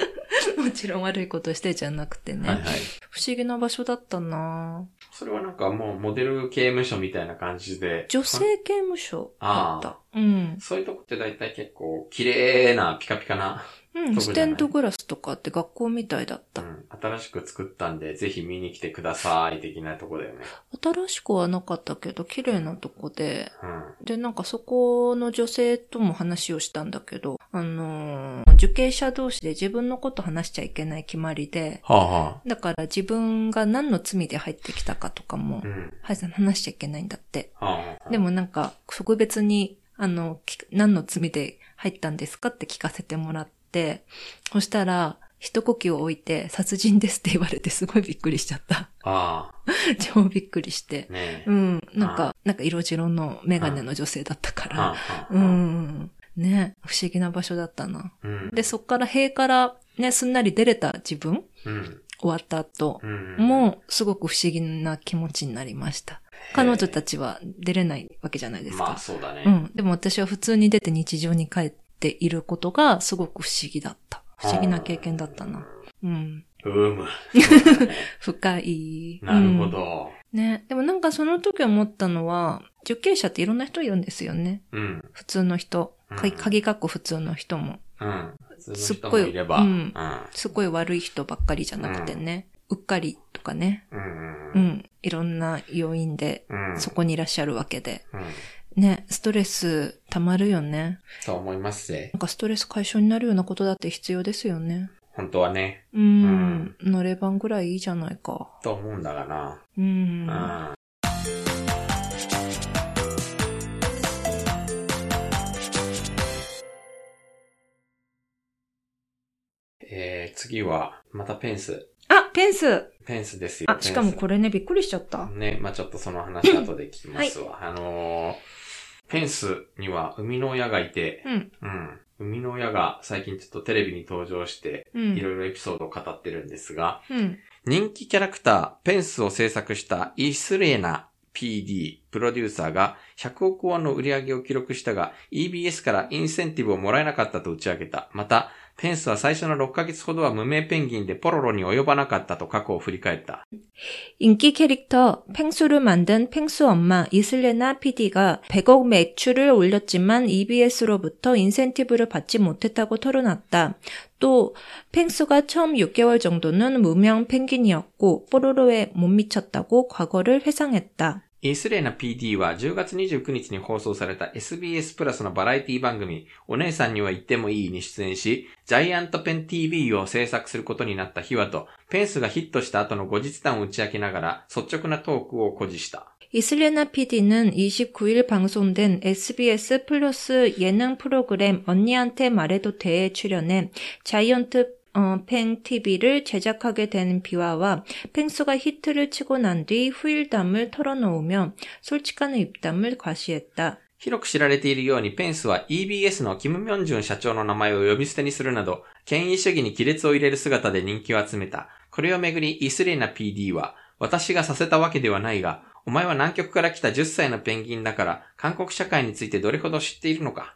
[SPEAKER 1] もちろん悪いことしてじゃなくてね。
[SPEAKER 2] はいはい。
[SPEAKER 1] 不思議な場所だったな
[SPEAKER 2] それはなんかもうモデル刑務所みたいな感じで。
[SPEAKER 1] 女性刑務所だった。うん。
[SPEAKER 2] そういうとこって大体結構綺麗なピカピカな、
[SPEAKER 1] うん、ステンドグラスとかって学校みたいだった。
[SPEAKER 2] うん、新しく作ったんで、ぜひ見に来てください的なとこだよね。
[SPEAKER 1] 新しくはなかったけど、綺麗なとこで、
[SPEAKER 2] うん。
[SPEAKER 1] で、なんかそこの女性とも話をしたんだけど、あのー受刑者同士で自分のこと話しちゃいけない決まりで、
[SPEAKER 2] はあは
[SPEAKER 1] だから自分が何の罪で入ってきたかとかも
[SPEAKER 2] あ。う、ん。
[SPEAKER 1] はい、話しちゃいけないんだって。
[SPEAKER 2] はあはあ。
[SPEAKER 1] でもなんか、特別に、あの、き何の罪で入ったんですかって聞かせてもらって、そしたら、一呼吸を置いて、殺人ですって言われてすごいびっくりしちゃった。
[SPEAKER 2] あ
[SPEAKER 1] 超びっくりして
[SPEAKER 2] あ。。ねえ。
[SPEAKER 1] うん。なんか、なんか色白のメガネの女性だったか
[SPEAKER 2] はあ
[SPEAKER 1] ら。
[SPEAKER 2] はあ
[SPEAKER 1] うん。ね。不思議な場所だったな。
[SPEAKER 2] うん。
[SPEAKER 1] で、そっから塀からね、すんなり出れた自分
[SPEAKER 2] うん。
[SPEAKER 1] 終わった後、
[SPEAKER 2] うん。
[SPEAKER 1] もうすごく不思議な気持ちになりました。彼女たちは出れないわけじゃないですか。
[SPEAKER 2] まあそうだね。
[SPEAKER 1] うん。でも私は普通に出て日常に帰っていることがすごく不思議だった。不思議な経験だったな。うん。
[SPEAKER 2] うむ。
[SPEAKER 1] 深い。
[SPEAKER 2] なるほ
[SPEAKER 1] うん
[SPEAKER 2] ど。
[SPEAKER 1] ね。でもなんかその時思ったのは、受刑者っていろんな人いるんですよね。
[SPEAKER 2] うん。
[SPEAKER 1] 普通の人。か
[SPEAKER 2] うん
[SPEAKER 1] 鍵括弧普通の人も。
[SPEAKER 2] うん。
[SPEAKER 1] すっごい、う
[SPEAKER 2] うんん。
[SPEAKER 1] すっごい悪い人ばっかりじゃなくてね、うっかりとかね、
[SPEAKER 2] うん。
[SPEAKER 1] う
[SPEAKER 2] うん。
[SPEAKER 1] ん、いろんな要因で
[SPEAKER 2] うん。
[SPEAKER 1] そこにいらっしゃるわけで。
[SPEAKER 2] うん。
[SPEAKER 1] ね、ストレス溜まるよね。
[SPEAKER 2] そう思いますぜ
[SPEAKER 1] な。んかストレス解消になるようなことだって必要ですよね。
[SPEAKER 2] 本当はね、
[SPEAKER 1] うん、乗れ番ぐらいいいじゃないか。
[SPEAKER 2] と思うんだがな。
[SPEAKER 1] うん。
[SPEAKER 2] うん。えー、次は、またペンス。
[SPEAKER 1] あ、ペンス
[SPEAKER 2] ペンスですよ。
[SPEAKER 1] あ、しかもこ
[SPEAKER 2] れ。
[SPEAKER 1] れね、びっくりしちゃった。
[SPEAKER 2] ね、まあちょっとその話後で聞きますわ。あのー、ペンスには生みの親がいて、
[SPEAKER 1] うん、
[SPEAKER 2] うん。生みの親が最近ちょっとテレビに登場して、
[SPEAKER 1] うん。
[SPEAKER 2] いろいろエピソードを語ってるんですが、
[SPEAKER 1] うん。
[SPEAKER 2] 人気キャラクター、ペンスを制作したイスレーナ PD、プロデューサーが100億ウォンの売り上げを記録したが、EBS からインセンティブをもらえなかったと打ち明けた。また、ペンスは最初の6ヶ月ほどは無名ペンギンでポロロに及ばなかったと過去を振り返った。
[SPEAKER 1] 인기 캐릭터 펭수를 만든 펭수 엄마 이슬레나 PD가 100억 매출을 올렸지만 EBS로부터 인센티브를 받지 못했다고 털어놨다. 또 펭수가 처음 6개월 정도는 무명 펭귄이었고 뽀로로에 못 미쳤다고 과거를 회상했다.
[SPEAKER 2] イスレーナ PD は10月29日に放送された SBS プラスのバラエティ番組、お姉さんには言ってもいいに出演し、ジャイアントペン TV を制作することになった秘話と、ペンスがヒットした後の後日談を打ち明けながら、率直なトークを誇示した。
[SPEAKER 1] 이슬레나 PD는 29일 방송된 SBS 플러스 예능 프로그램 언니한테 말해도 돼에 출연해 자이언트 어, 팽 TV를 제작하게 된 비화와 팽수가 히트를 치고 난 뒤 후일담을 털어놓으며 솔직한 입담을 과시했다.
[SPEAKER 2] 広く知られているようにペンスは EBS のキム・ミョンジュン社長の名前を呼び捨てにするなど、権威主義に亀裂を入れる姿で人気を集めた。これをめぐりイスレーナ PD は、私がさせたわけではないが、お前は南極から来た10歳のペンギンだから、韓国社会についてどれほど知っているのか。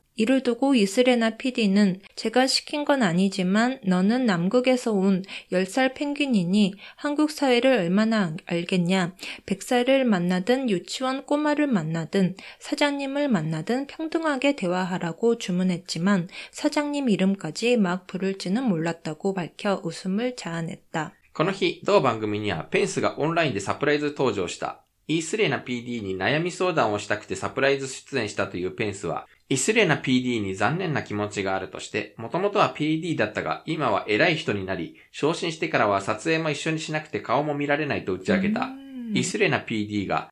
[SPEAKER 1] 이를 두고 이스레나 PD는 제가 시킨 건 아니지만 너는 남극에서 온 10살 펭귄이니 한국 사회를 얼마나 알겠냐. 100살을 만나든 유치원 꼬마를 만나든 사장님을 만나든 평등하게 대화하라고 주문했지만 사장님 이름까지 막 부를지는 몰랐다고 밝혀 웃음을 자아냈다.
[SPEAKER 2] この日、同番組にはペンスがオンラインでサプライズ登場した。イースレーナ PD に悩み相談をしたくてサプライズ出演したというペンスは、 イスレーナ PD に残念な気持ちがあるとして、もともとは PD だったが、今は偉い人になり、昇進してからは撮影も一緒にしなくて顔も見られないと打ち明けた。イスレーナ PD が、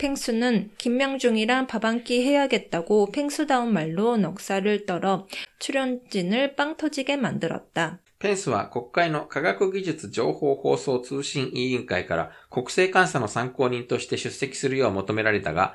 [SPEAKER 1] 펭수는 김명중이랑 밥 한 끼 해야겠다고 펭수다운 말로 넉살을 떨어 출연진을 빵 터지게 만들었다.
[SPEAKER 2] ペンスは国会の科学技術情報放送通信委員会から国政監査の参考人として出席するよう求められたが、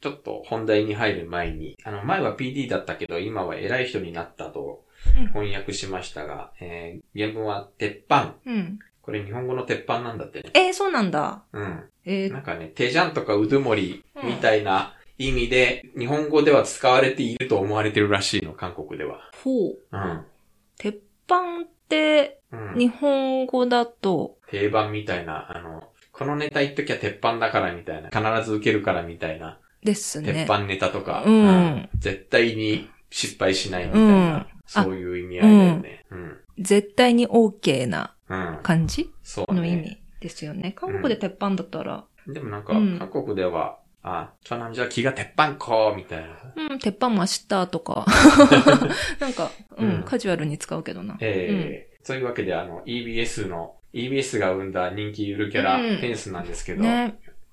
[SPEAKER 2] ちょっと本題に入る前に、あの、前は PD だったけど、今は偉い人になったと翻訳しましたが、えー原文は鉄板。
[SPEAKER 1] うん。
[SPEAKER 2] これ日本語の鉄板なんだってね。
[SPEAKER 1] えー、そうなんだ。
[SPEAKER 2] うん。
[SPEAKER 1] えー、
[SPEAKER 2] なんかね、テジャンとかウドゥモリみたいな意味で、日本語では使われていると思われてるらしいの、韓国では。
[SPEAKER 1] ほう。
[SPEAKER 2] うん。
[SPEAKER 1] 鉄板って、
[SPEAKER 2] うん、
[SPEAKER 1] 日本語だと、
[SPEAKER 2] 定番みたいな、あの、このネタ言っときゃ鉄板だからみたいな、必ず受けるからみたいな、
[SPEAKER 1] ですね。
[SPEAKER 2] 鉄板ネタとか、
[SPEAKER 1] うん
[SPEAKER 2] 絶対に失敗しないみたい
[SPEAKER 1] うん
[SPEAKER 2] な、そういう意味合いだよね。うん。
[SPEAKER 1] 絶対に OK な
[SPEAKER 2] うん。
[SPEAKER 1] 感じ？の意味ですよね。韓国で鉄板だったら、
[SPEAKER 2] でもなんか、
[SPEAKER 1] うん
[SPEAKER 2] 韓国では、あ、チョナムじゃ気が鉄板こうみたいな。
[SPEAKER 1] うん、鉄板増したとか、なんか、うん、
[SPEAKER 2] うん
[SPEAKER 1] カジュアルに使うけどな。
[SPEAKER 2] えーそういうわけで、あの、EBS の、EBS が生んだ人気ゆるキャラ、
[SPEAKER 1] うん
[SPEAKER 2] ペンスなんですけど、
[SPEAKER 1] ね。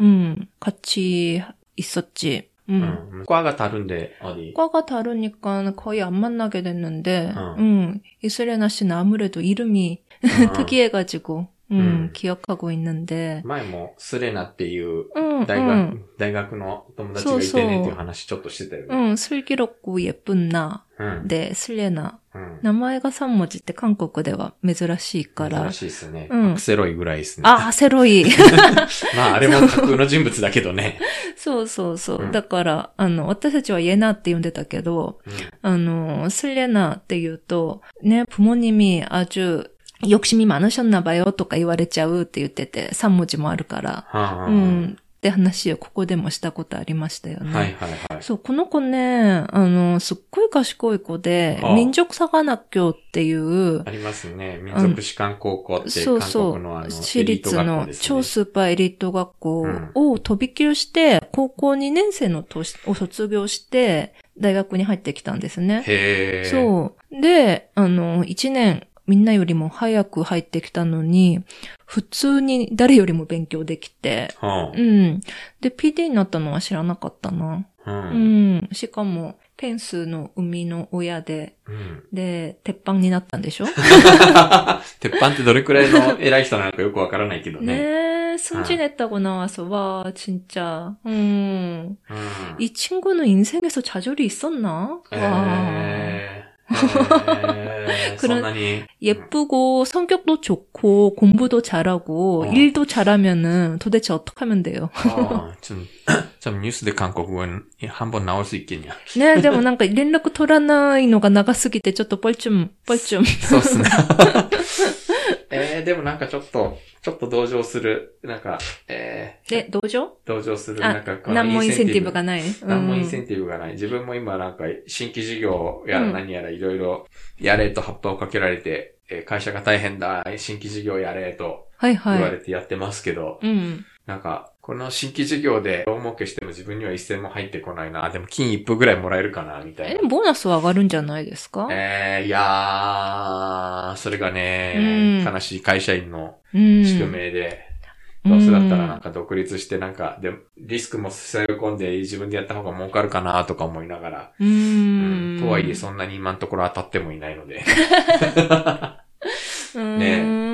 [SPEAKER 1] 음 같이 있었지. 음.
[SPEAKER 2] 음. 과가 다른데, 어디?
[SPEAKER 1] 과가 다르니까 거의 안 만나게 됐는데,
[SPEAKER 2] 어.
[SPEAKER 1] 음, 이스레나 씨는 아무래도 이름이
[SPEAKER 2] 어.
[SPEAKER 1] 특이해가지고, 음,
[SPEAKER 2] 음.
[SPEAKER 1] 기억하고 있는데,
[SPEAKER 2] 前も、スレナっていう、
[SPEAKER 1] 음,
[SPEAKER 2] 大学、
[SPEAKER 1] 음,
[SPEAKER 2] 大学の友達がいてねっていう話ちょっとしてたよね。
[SPEAKER 1] 음, 슬기롭고 예쁜 나,
[SPEAKER 2] うん。
[SPEAKER 1] 네, 슬레나.
[SPEAKER 2] うん。
[SPEAKER 1] 나마이가 3文字って 한국では 珍しいから
[SPEAKER 2] 珍。しいですね。
[SPEAKER 1] うん
[SPEAKER 2] アクセロイぐらいですね。
[SPEAKER 1] 아, 세로이.
[SPEAKER 2] まあ、あれも架空の人物だけどね。
[SPEAKER 1] そうそうそう。
[SPEAKER 2] うん
[SPEAKER 1] だから、あの、私たちはイエナって呼んでたけど、
[SPEAKER 2] うん
[SPEAKER 1] あの、スレナって言うと、ね、부모님이 아주 욕심이 많으셨나봐요 とか言われちゃうって言ってて、3文字もあるから、
[SPEAKER 2] はあ
[SPEAKER 1] うん、って話をここでもしたことありましたよね。
[SPEAKER 2] はいはいはい。
[SPEAKER 1] そう、この子ね、あの、すっごい賢い子で、
[SPEAKER 2] ああ
[SPEAKER 1] 民族サガナ教っていう、
[SPEAKER 2] ありますね。民族士官高校って韓
[SPEAKER 1] そうそう、
[SPEAKER 2] 国のあの、
[SPEAKER 1] 私
[SPEAKER 2] エリート
[SPEAKER 1] 立の
[SPEAKER 2] 学校ですね。
[SPEAKER 1] 超スーパーエリート学校
[SPEAKER 2] うん
[SPEAKER 1] を飛び級して、高校2年生の年を卒業して、大学に入ってきたんですね。
[SPEAKER 2] へえ。う。
[SPEAKER 1] そう。で、あの、1年、 みんなよりも早く入ってきたのに、普通に誰よりも勉強できて、
[SPEAKER 2] は
[SPEAKER 1] うん。で、PD になったのは知らなかったな。
[SPEAKER 2] あ、う。
[SPEAKER 1] うんん。しかも、ペンスの生みの親で、
[SPEAKER 2] うん。
[SPEAKER 1] で、鉄板になったんでしょ
[SPEAKER 2] 鉄板ってどれくらいの偉い人なのかよくわからないけどね。
[SPEAKER 1] 네, 승진했다고 나와서, 와, 진짜. 음.
[SPEAKER 2] うん。
[SPEAKER 1] 이 친구는 인생에서 좌절이 있었나? 와.
[SPEAKER 2] 네, 그런 선나니.
[SPEAKER 1] 예쁘고 음. 성격도 좋고 공부도 잘하고
[SPEAKER 2] 어.
[SPEAKER 1] 일도 잘하면은 도대체 어떻게 하면 돼요?
[SPEAKER 2] 어, 좀, 좀 뉴스의 한국은 한번 나올 수 있겠냐?
[SPEAKER 1] 네, 근데 뭐 뭔가 연락 토라나이노가 나가스기 때, 좀 뻘쭘 뻘쭘.
[SPEAKER 2] 썼으나. えー、でもなんかちょっと、ちょっと同情する、なんか、え
[SPEAKER 1] ー、で、同
[SPEAKER 2] 情？同情する、なんか
[SPEAKER 1] 何も
[SPEAKER 2] インセンティブ
[SPEAKER 1] がない。
[SPEAKER 2] 何もインセンティブがない。自分も今なんか、新規事業やら何やらいろいろ、やれと葉っぱをかけられて、え会社が大変だ、新規事業やれと、言われてやってますけど、
[SPEAKER 1] はいはい、うん、
[SPEAKER 2] なんか、この新規事業で大儲けしても自分には一銭も入ってこないな。でも金一歩ぐらいもらえるかな、みたいな。
[SPEAKER 1] え、ボーナスは上がるんじゃないですか？
[SPEAKER 2] えー、いやー、それがね、
[SPEAKER 1] うん、
[SPEAKER 2] 悲しい会社員の宿命で。うん、どうせだったらなんか独立してなんか、で、リスクも背負い込んで自分でやった方が儲かるかなとか思いながら。
[SPEAKER 1] うん,うん、
[SPEAKER 2] とはいえそんなに今のところ当たってもいないので。
[SPEAKER 1] ね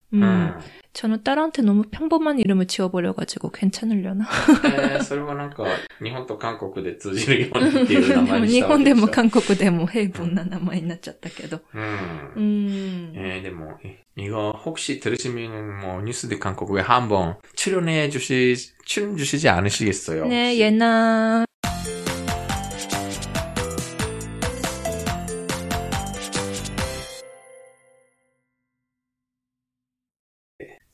[SPEAKER 2] う
[SPEAKER 1] 음.
[SPEAKER 2] ん。
[SPEAKER 1] 저는 딸한테 너무 평범한 이름을 지어버려가지고 괜찮으려나?
[SPEAKER 2] えー、それはなんか、日本と韓国で通じるようにっていう名前にしたわけでしょ。
[SPEAKER 1] 일본대 뭐 한국でも 해본나名前になっちゃったけど.
[SPEAKER 2] うん。
[SPEAKER 1] 음.
[SPEAKER 2] 예, 근데 뭐, 이거 혹시 들으시면 뭐 뉴스 대韓国에 한번 출연해 주시, 출연 주시지 않으시겠어요?
[SPEAKER 1] 네, 예나.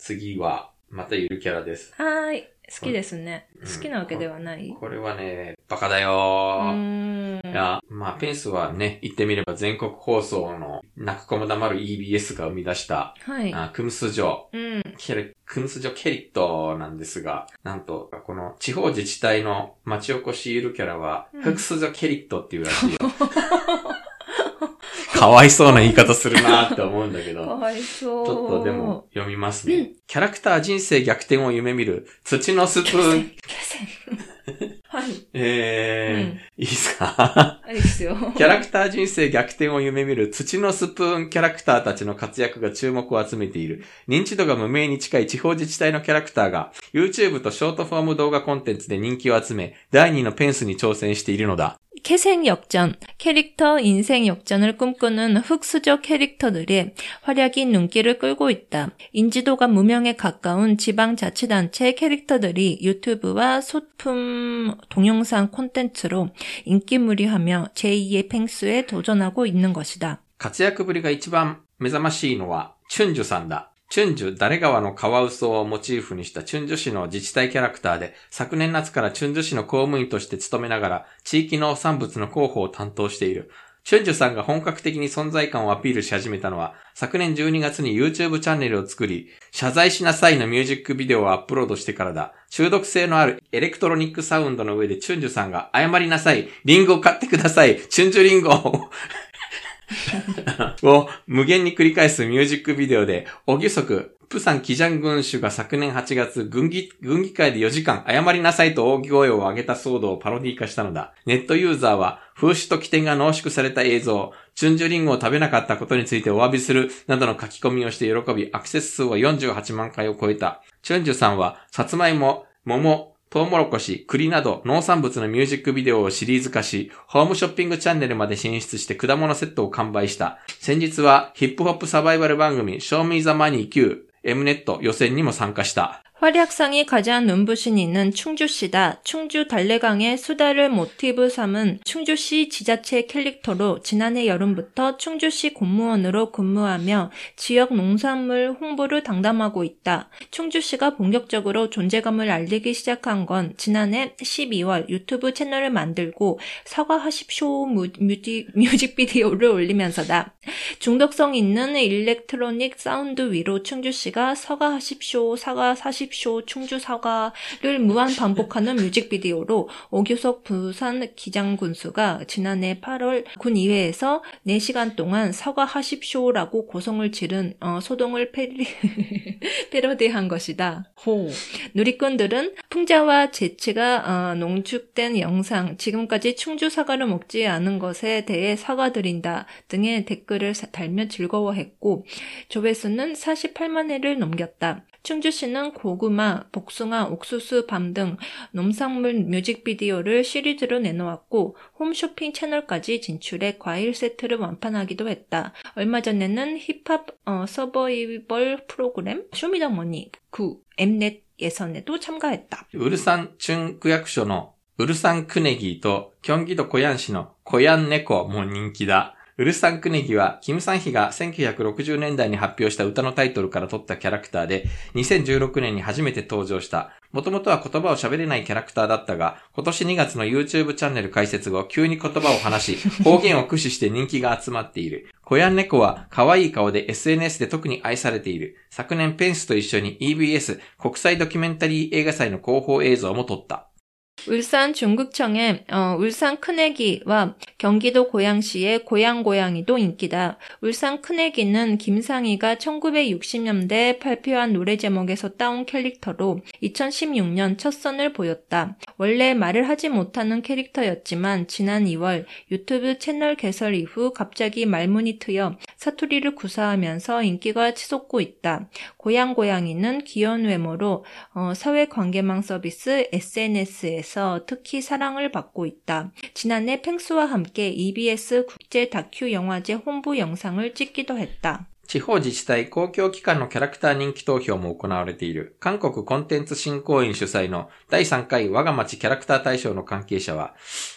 [SPEAKER 2] 次は、またゆるキャラです。
[SPEAKER 1] はーい。好きですね。
[SPEAKER 2] うん
[SPEAKER 1] 好きなわけではない？
[SPEAKER 2] これはね、バカだ
[SPEAKER 1] う
[SPEAKER 2] よー。
[SPEAKER 1] ーん。
[SPEAKER 2] いや、まあ、ペンスはね、言ってみれば全国放送の泣く子も黙る EBS が生み出した、
[SPEAKER 1] はい。
[SPEAKER 2] あクムスジョ、
[SPEAKER 1] うん。
[SPEAKER 2] ケレクムスジョケリットなんですが、なんと、この地方自治体の町おこしゆるキャラは、
[SPEAKER 1] うん
[SPEAKER 2] フクスジョケリットっていうらしいよ。かわいそうな言い方するなって思うんだけ
[SPEAKER 1] か
[SPEAKER 2] ど、
[SPEAKER 1] わいそう。
[SPEAKER 2] ちょっとでも読みますね。キャラクター人生逆転を夢見る土のスプーン。
[SPEAKER 1] はい。
[SPEAKER 2] えー、いいですか？
[SPEAKER 1] いいですよ。
[SPEAKER 2] キャラクター人生逆転を夢見る土のスプーンキャラクターたちの活躍が注目を集めている。認知度が無名に近い地方自治体のキャラクターが YouTube とショートフォーム動画コンテンツで人気を集め、第2のペンスに挑戦しているのだ。
[SPEAKER 1] 캐생 역전, 캐릭터 인생 역전을 꿈꾸는 흑수저 캐릭터들이 활약이 눈길을 끌고 있다. 인지도가 무명에 가까운 지방자치단체 캐릭터들이 유튜브와 소품 동영상 콘텐츠로 인기무리하며 제2의 펭수에 도전하고 있는 것이다.
[SPEAKER 2] 活躍ぶりが一番目覚ましいのは、チュンジュさんだ。 チュンジュ、誰川のカワウソをモチーフにしたチュンジュ市の自治体キャラクターで、昨年夏からチュンジュ市の公務員として勤めながら、地域農産物の広報を担当している。チュンジュさんが本格的に存在感をアピールし始めたのは、昨年12月に YouTube チャンネルを作り、謝罪しなさいのミュージックビデオをアップロードしてからだ。中毒性のあるエレクトロニックサウンドの上でチュンジュさんが謝りなさい。リンゴを買ってください。チュンジュリンゴを無限に繰り返すミュージックビデオで、オ・ギュソク、プサンキジャン郡守が昨年8月、郡議、郡議会で4時間謝りなさいと大声を上げた騒動をパロディ化したのだ。ネットユーザーは、風刺と機転が濃縮された映像、チュンジュリンゴを食べなかったことについてお詫びする、などの書き込みをして喜び、アクセス数は48万回を超えた。チュンジュさんは、さつまいも、桃、トウモロコシ、栗など農産物のミュージックビデオをシリーズ化し、ホームショッピングチャンネルまで進出して果物セットを完売した。先日はヒップホップサバイバル番組 Show Me the Money Q M ネット予選にも参加した。
[SPEAKER 1] 활약상이 가장 눈부신 이는 충주시다. 충주 달래강의 수다를 모티브 삼은 충주시 지자체 캐릭터로 지난해 여름부터 충주시 공무원으로 근무하며 지역 농산물 홍보를 담당하고 있다. 충주시가 본격적으로 존재감을 알리기 시작한 건 지난해 12월 유튜브 채널을 만들고 사과하십쇼 무- 뮤직, 뮤직비디오를 올리면서다. 중독성 있는 일렉트로닉 사운드 위로 충주시가 사과하십쇼, 사과사십쇼, 충주 사과를 무한 반복하는 뮤직비디오로 오규석 부산 기장군수가 지난해 8월 군의회에서 4시간 동안 사과하십쇼라고 고성을 지른 어, 소동을 패리, 패러디한 것이다. 호. 누리꾼들은 풍자와 재치가 어, 농축된 영상, 지금까지 충주 사과를 먹지 않은 것에 대해 사과드린다 등의 댓글을 사- 달며 즐거워했고 조회수는 48만 회를 넘겼다. 충주시는 고구마, 복숭아, 옥수수, 밤 등 농산물 뮤직비디오를 시리즈로 내놓았고 홈쇼핑 채널까지 진출해 과일 세트를 완판하기도 했다. 얼마 전에는 힙합 어, 서버이벌 프로그램 쇼미더머니 9 엠넷 예선에도 참가했다.
[SPEAKER 2] ウルサンチュン区役所のウルサンクネギとキョンギドコヤン市のコヤンネコも人気だ。 ウルサンクネギは、キムサンヒが1960年代に発表した歌のタイトルから取ったキャラクターで、2016年に初めて登場した。もともとは言葉を喋れないキャラクターだったが、今年2月の YouTube チャンネル開設後、急に言葉を話し、方言を駆使して人気が集まっている。コヤンネコは可愛い顔で SNS で特に愛されている。昨年ペンスと一緒に EBS 国際ドキュメンタリー映画祭の広報映像も撮った。
[SPEAKER 1] 울산 중국청의 어, 울산 큰애기와 경기도 고양시의 고양고양이도 인기다. 울산 큰애기는 김상희가 1960년대에 발표한 노래 제목에서 따온 캐릭터로 2016년 첫 선을 보였다. 원래 말을 하지 못하는 캐릭터였지만 지난 2월 유튜브 채널 개설 이후 갑자기 말문이 트여 사투리를 구사하면서 인기가 치솟고 있다. 고양고양이는 귀여운 외모로 어, 사회관계망 서비스 SNS에서 특히 사랑을 받고 있다. 지난해 펭수와 함께 EBS 국제 다큐 영화제 홍보 영상을 찍기도 했다.
[SPEAKER 2] 地方自治体公共機関のキャラクター人気投票も行われている、韓国コンテンツ振興員主催の第3回我が町キャラクター大賞の関係者は、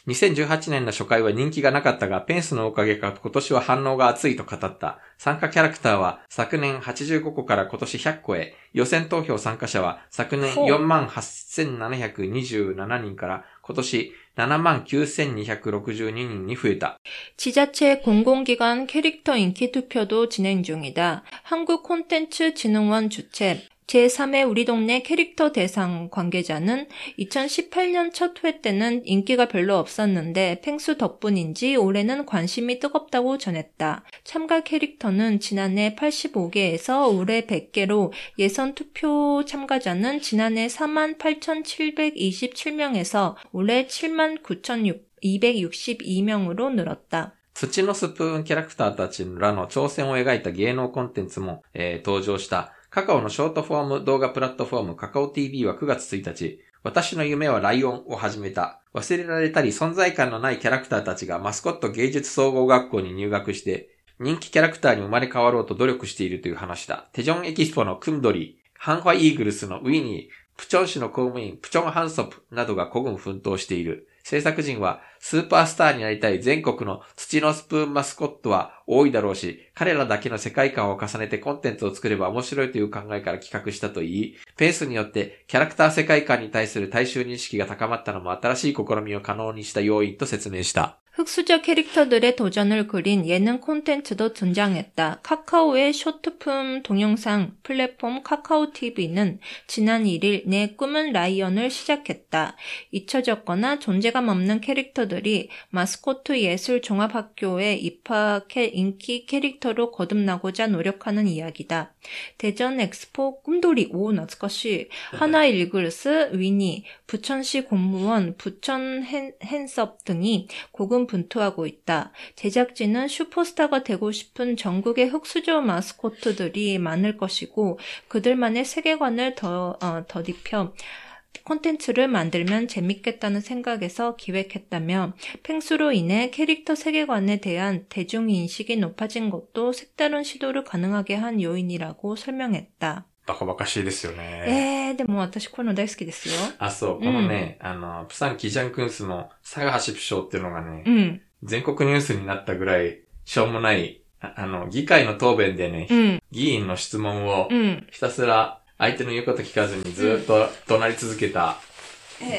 [SPEAKER 2] 2018年の初回は人気がなかったが、ペンスのおかげか今年は反応が熱いと語った。参加キャラクターは昨年85個から今年100個へ、予選投票参加者は昨年
[SPEAKER 1] ほう。
[SPEAKER 2] 48,727人から 今年79,262人に増えた。
[SPEAKER 1] 지자체 공공기관 캐릭터 인기 투표도 진행 중이다. 한국콘텐츠진흥원 주최 제3회 우리 동네 캐릭터 대상 관계자는 2018년 첫 회 때는 인기가 별로 없었는데 펭수 덕분인지 올해는 관심이 뜨겁다고 전했다. 참가 캐릭터는 지난해 85개에서 올해 100개로 예선 투표 참가자는 지난해 48,727명에서 올해 79,262명으로 늘었다.
[SPEAKER 2] 土のスプーンキャラクターたちらの挑戦を描いた芸能コンテンツも、えー登場した。 カカオのショートフォーム動画プラットフォームカカオ TV は9月1日、私の夢はライオンを始めた。忘れられたり存在感のないキャラクターたちがマスコット芸術総合学校に入学して、人気キャラクターに生まれ変わろうと努力しているという話だ。テジョンエキスポのクンドリー、ハンホァイーグルスのウィニー、プチョン市の公務員、プチョンハンソプなどが孤軍奮闘している。制作陣は、スーパースターになりたい全国の土のスプーンマスコットは多いだろうし、彼らだけの世界観を重ねてコンテンツを作れば面白いという考えから企画したといい、ペースによってキャラクター世界観に対する大衆認識が高まったのも新しい試みを可能にした要因と説明した。
[SPEAKER 1] 흑수저 캐릭터들의 도전을 그린 예능 콘텐츠도 등장했다. 카카오의 쇼트품 동영상 플랫폼 카카오TV는 지난 1일 내 꿈은 라이언을 시작했다. 잊혀졌거나 존재감 없는 캐릭터들이 마스코트 예술 종합학교에 입학해 인기 캐릭터로 거듭나고자 노력하는 이야기다. 대전 엑스포 꿈돌이 오 나츠카시 하나 일글스 위니 부천시 공무원 부천 헨, 헨섭 등이 고군 분투하고 있다. 제작진은 슈퍼스타가 되고 싶은 전국의 흑수저 마스코트들이 많을 것이고 그들만의 세계관을 더 어, 덧입혀 콘텐츠를 만들면 재밌겠다는 생각에서 기획했다며 펭수로 인해 캐릭터 세계관에 대한 대중인식이 높아진 것도 색다른 시도를 가능하게 한 요인이라고 설명했다.
[SPEAKER 2] バカバカしいですよね。
[SPEAKER 1] えー、でも私こういうの大好きですよ。
[SPEAKER 2] あ、そう、このね、あの、プサンキジャンクンスの佐賀橋プ賞っていうのがね、
[SPEAKER 1] うん。
[SPEAKER 2] 全国ニュースになったぐらい、しょうもない、ああの、議会の答弁でね、
[SPEAKER 1] うん。
[SPEAKER 2] 議員の質問を
[SPEAKER 1] うん。
[SPEAKER 2] ひたすら相手の言うこと聞かずにずっと怒鳴り続けた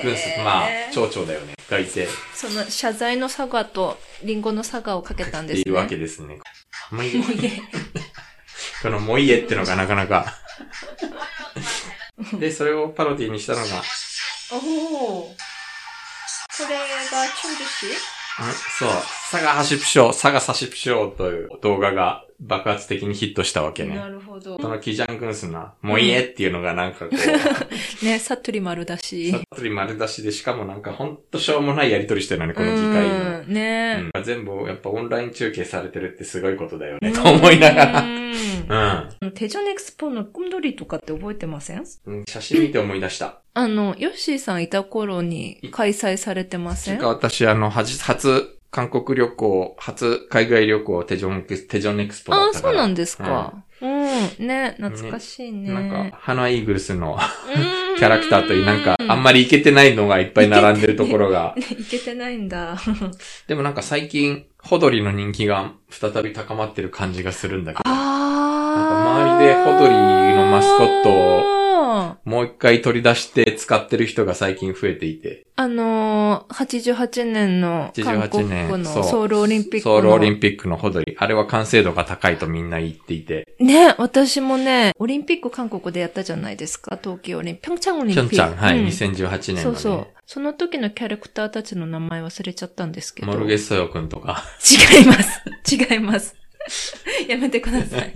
[SPEAKER 2] 軍ス、まあ、町長だよね、がいて、
[SPEAKER 1] その謝罪の佐賀とリンゴの佐賀をかけたんですね。
[SPEAKER 2] いるわけですね。もういい。このもいえってのがなかなか。で、それをパロディにしたのが、ん
[SPEAKER 1] おお。これがチュンジュシ
[SPEAKER 2] そう、佐賀橋プショー、佐賀差しプショーという動画が爆発的にヒットしたわけね。
[SPEAKER 1] なるほど。
[SPEAKER 2] そのキジャン軍スな、もういいえっていうのがなんかこう、
[SPEAKER 1] ね、サトリ丸だし
[SPEAKER 2] さっ。とり丸出しで、しかもなんかほんとしょうもないやりとりしてるのね、この議会の。
[SPEAKER 1] うんね
[SPEAKER 2] うん、全部やっぱオンライン中継されてるってすごいことだよね、と思いながら。
[SPEAKER 1] ら。
[SPEAKER 2] うん。
[SPEAKER 1] テジョンエクスポのコンドリとかって覚えてません？
[SPEAKER 2] うん写真見て思い出した。
[SPEAKER 1] あの、ヨッシーさんいた頃に開催されてません？
[SPEAKER 2] てか私、あの、はじ、初、韓国旅行、初海外旅行、テジョンエクス、テジョンエクスポだ
[SPEAKER 1] ああ、
[SPEAKER 2] ったから。
[SPEAKER 1] そうなんですか。うん。ね、懐かしいね。
[SPEAKER 2] なんか、ハナイーグルスの
[SPEAKER 1] うん
[SPEAKER 2] キャラクターといい、なんか、あんまりいけてないのがいっぱい並んでるところが。
[SPEAKER 1] いけてないんだ。
[SPEAKER 2] でもなんか最近、ホドリの人気が再び高まってる感じがするんだけど。
[SPEAKER 1] あ
[SPEAKER 2] 周りでホドリのマスコットを
[SPEAKER 1] を
[SPEAKER 2] もう一回取り出して使ってる人が最近増えていて。
[SPEAKER 1] あのー、88年の韓国
[SPEAKER 2] 88年
[SPEAKER 1] のソウルオリンピックの。
[SPEAKER 2] ソウルオリンピックのホドリ。あれは完成度が高いとみんな言っていて。
[SPEAKER 1] ね、私もね、オリンピック韓国でやったじゃないですか、冬季オリンピック。ピョンチャンオリンピック。
[SPEAKER 2] ピョンチャン、はい、
[SPEAKER 1] うん
[SPEAKER 2] 2018年のね。
[SPEAKER 1] そうそう。その時のキャラクターたちの名前忘れちゃったんですけど。
[SPEAKER 2] モルゲッソヨくんとか。
[SPEAKER 1] 違います。違います。やめてください。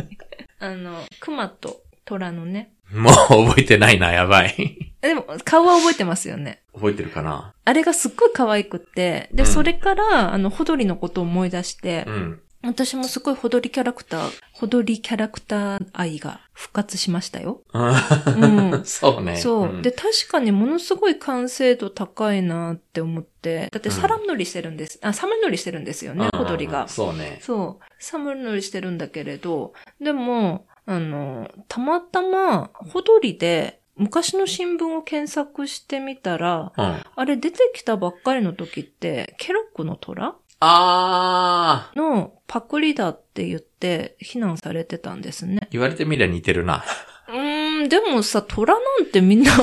[SPEAKER 1] あの、熊と虎のね。
[SPEAKER 2] もう覚えてないな、やばい。
[SPEAKER 1] でも、顔は覚えてますよね。
[SPEAKER 2] 覚えてるかな？
[SPEAKER 1] あれがすっごい可愛くって、で、
[SPEAKER 2] うん
[SPEAKER 1] それから、あの、ホドリのことを思い出して
[SPEAKER 2] う、ん。
[SPEAKER 1] 私もすごいほどりキャラクター、ほどりキャラクター愛が復活しましたよ。
[SPEAKER 2] うん。そうね。
[SPEAKER 1] そう、
[SPEAKER 2] ん
[SPEAKER 1] で、確かにものすごい完成度高いなって思って、だってサラ塗りしてるんです。あ、サム塗りしてるんですよね、ほどりが。
[SPEAKER 2] そうね。
[SPEAKER 1] そう。サム塗りしてるんだけれど、でも、あの、たまたま、ほどりで、昔の新聞を検索してみたら、
[SPEAKER 2] うん。
[SPEAKER 1] あれ出てきたばっかりの時って、ケロックの虎
[SPEAKER 2] あー。
[SPEAKER 1] のパクリだって言って非難されてたんですね。
[SPEAKER 2] 言われてみりゃ似てるな。
[SPEAKER 1] うーん、でもさ、虎なんてみんな、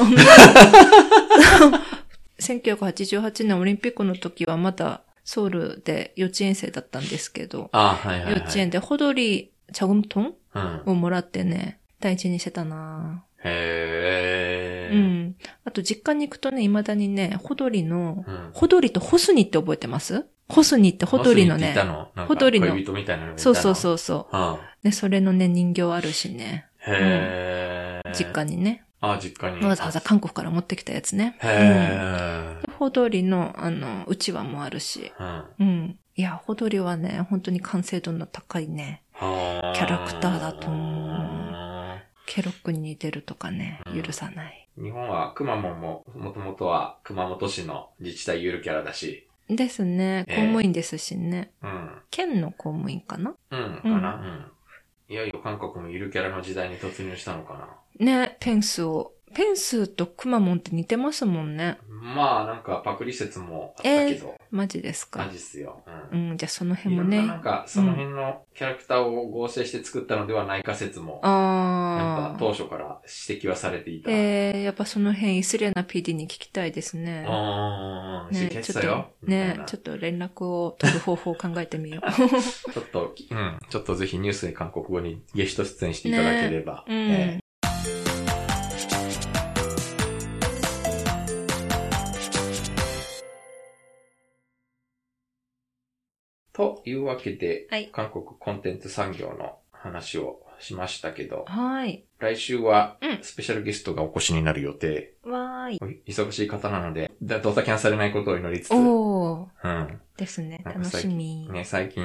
[SPEAKER 1] 1988年オリンピックの時はまだソウルで幼稚園生だったんですけど、
[SPEAKER 2] あー、はいはい、はい。
[SPEAKER 1] 幼稚園でホドリ茶組トン
[SPEAKER 2] うん。
[SPEAKER 1] をもらってね、大事にしてたな
[SPEAKER 2] へー。
[SPEAKER 1] うん。あと実家に行くとね、未だにね、ホドリの、
[SPEAKER 2] うん。
[SPEAKER 1] ホドリとホスニって覚えてます？ホスニってホドリのねホドリの
[SPEAKER 2] 恋人みたいなの？
[SPEAKER 1] そうそうそうそう。
[SPEAKER 2] うん。
[SPEAKER 1] ね、それのね、人形あるしね。
[SPEAKER 2] へー。
[SPEAKER 1] 実家にね。
[SPEAKER 2] あ、実家に。
[SPEAKER 1] わざわざ韓国から持ってきたやつね。
[SPEAKER 2] へ
[SPEAKER 1] うん。ホドリの、あの、うちわもあるし。
[SPEAKER 2] ー。うん。
[SPEAKER 1] うん。いや、ホドリはね、本当に完成度の高いね。キャラクターだと思ケロックに似てるとかね
[SPEAKER 2] う、ん
[SPEAKER 1] 許さない。
[SPEAKER 2] 日本は、くまモンも、もともとは熊本市の自治体ゆるキャラだし、
[SPEAKER 1] ですね。
[SPEAKER 2] ええ
[SPEAKER 1] 公務員ですしね。
[SPEAKER 2] うん。
[SPEAKER 1] 県の公務員かな？
[SPEAKER 2] うん、かな、うん、いよいよ韓国もゆるキャラの時代に突入したのかな。
[SPEAKER 1] ね、テンスを。ペンスとくまモンって似てますもんね。
[SPEAKER 2] まあ、なんかパクリ説もあったけど、
[SPEAKER 1] マジですか？
[SPEAKER 2] マ。ジっすよ。
[SPEAKER 1] う
[SPEAKER 2] うん。
[SPEAKER 1] ん、じゃあその辺もね
[SPEAKER 2] ななん。か、その辺のキャラクターを合成して作ったのではないか説も、なんか
[SPEAKER 1] ああ。
[SPEAKER 2] 当初から指摘はされていた。
[SPEAKER 1] えー、やっぱその辺、失礼な PD に聞きたいですね。
[SPEAKER 2] あー、
[SPEAKER 1] ね、
[SPEAKER 2] ね、
[SPEAKER 1] ちょっ
[SPEAKER 2] たよ
[SPEAKER 1] と、。ねちょっと連絡を取る方法を考えてみよ
[SPEAKER 2] ちょっと、うん、ちょっとぜひニュースで韓国語にゲスト出演していただければ。
[SPEAKER 1] う。うん。
[SPEAKER 2] えというわけで、
[SPEAKER 1] はい
[SPEAKER 2] 韓国コンテンツ産業の話をしましたけど、
[SPEAKER 1] はい。
[SPEAKER 2] 来週は
[SPEAKER 1] うん
[SPEAKER 2] スペシャルゲストがお越しになる予定。
[SPEAKER 1] わーい。
[SPEAKER 2] 忙しい方なので、だどうせキャンされないことを祈りつつ、
[SPEAKER 1] おー。
[SPEAKER 2] うん。
[SPEAKER 1] ですね。楽しみ。
[SPEAKER 2] ね、最近、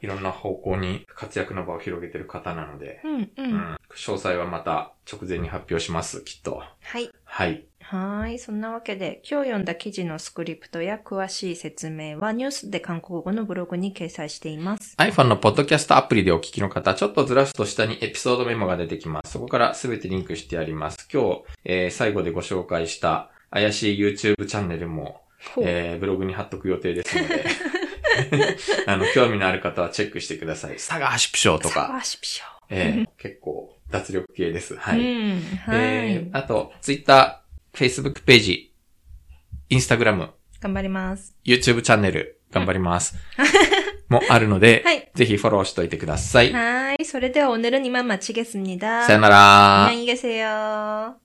[SPEAKER 2] いろんな方向に活躍の場を広げてる方なので、
[SPEAKER 1] うん、う。
[SPEAKER 2] うんん。詳細はまた直前に発表します、きっと。
[SPEAKER 1] はい。
[SPEAKER 2] はい。
[SPEAKER 1] はーい。そんなわけで、今日読んだ記事のスクリプトや詳しい説明はニュースで韓国語のブログに掲載しています。
[SPEAKER 2] iPhone のポッドキャストアプリでお聞きの方、ちょっとずらすと下にエピソードメモが出てきます。そこからすべてリンクしてあります。今日、えー最後でご紹介した怪しい YouTube チャンネルも。えーブログに貼っとく予定ですので、あの、興味のある方はチェックしてください。サガーシュプショーと
[SPEAKER 1] サ
[SPEAKER 2] か、
[SPEAKER 1] ワシピショ
[SPEAKER 2] えー結構脱力系です。はい。
[SPEAKER 1] うん。はい、
[SPEAKER 2] えーあと、Twitter、Facebook ページ、Instagram、
[SPEAKER 1] 頑張ります。
[SPEAKER 2] YouTube チャンネル、頑張ります。もあるので、
[SPEAKER 1] はい
[SPEAKER 2] ぜひフォローしといてください。
[SPEAKER 1] 하이, それでは오늘은 이만 마치겠습니다.
[SPEAKER 2] さよなら。
[SPEAKER 1] 안녕히 계세요.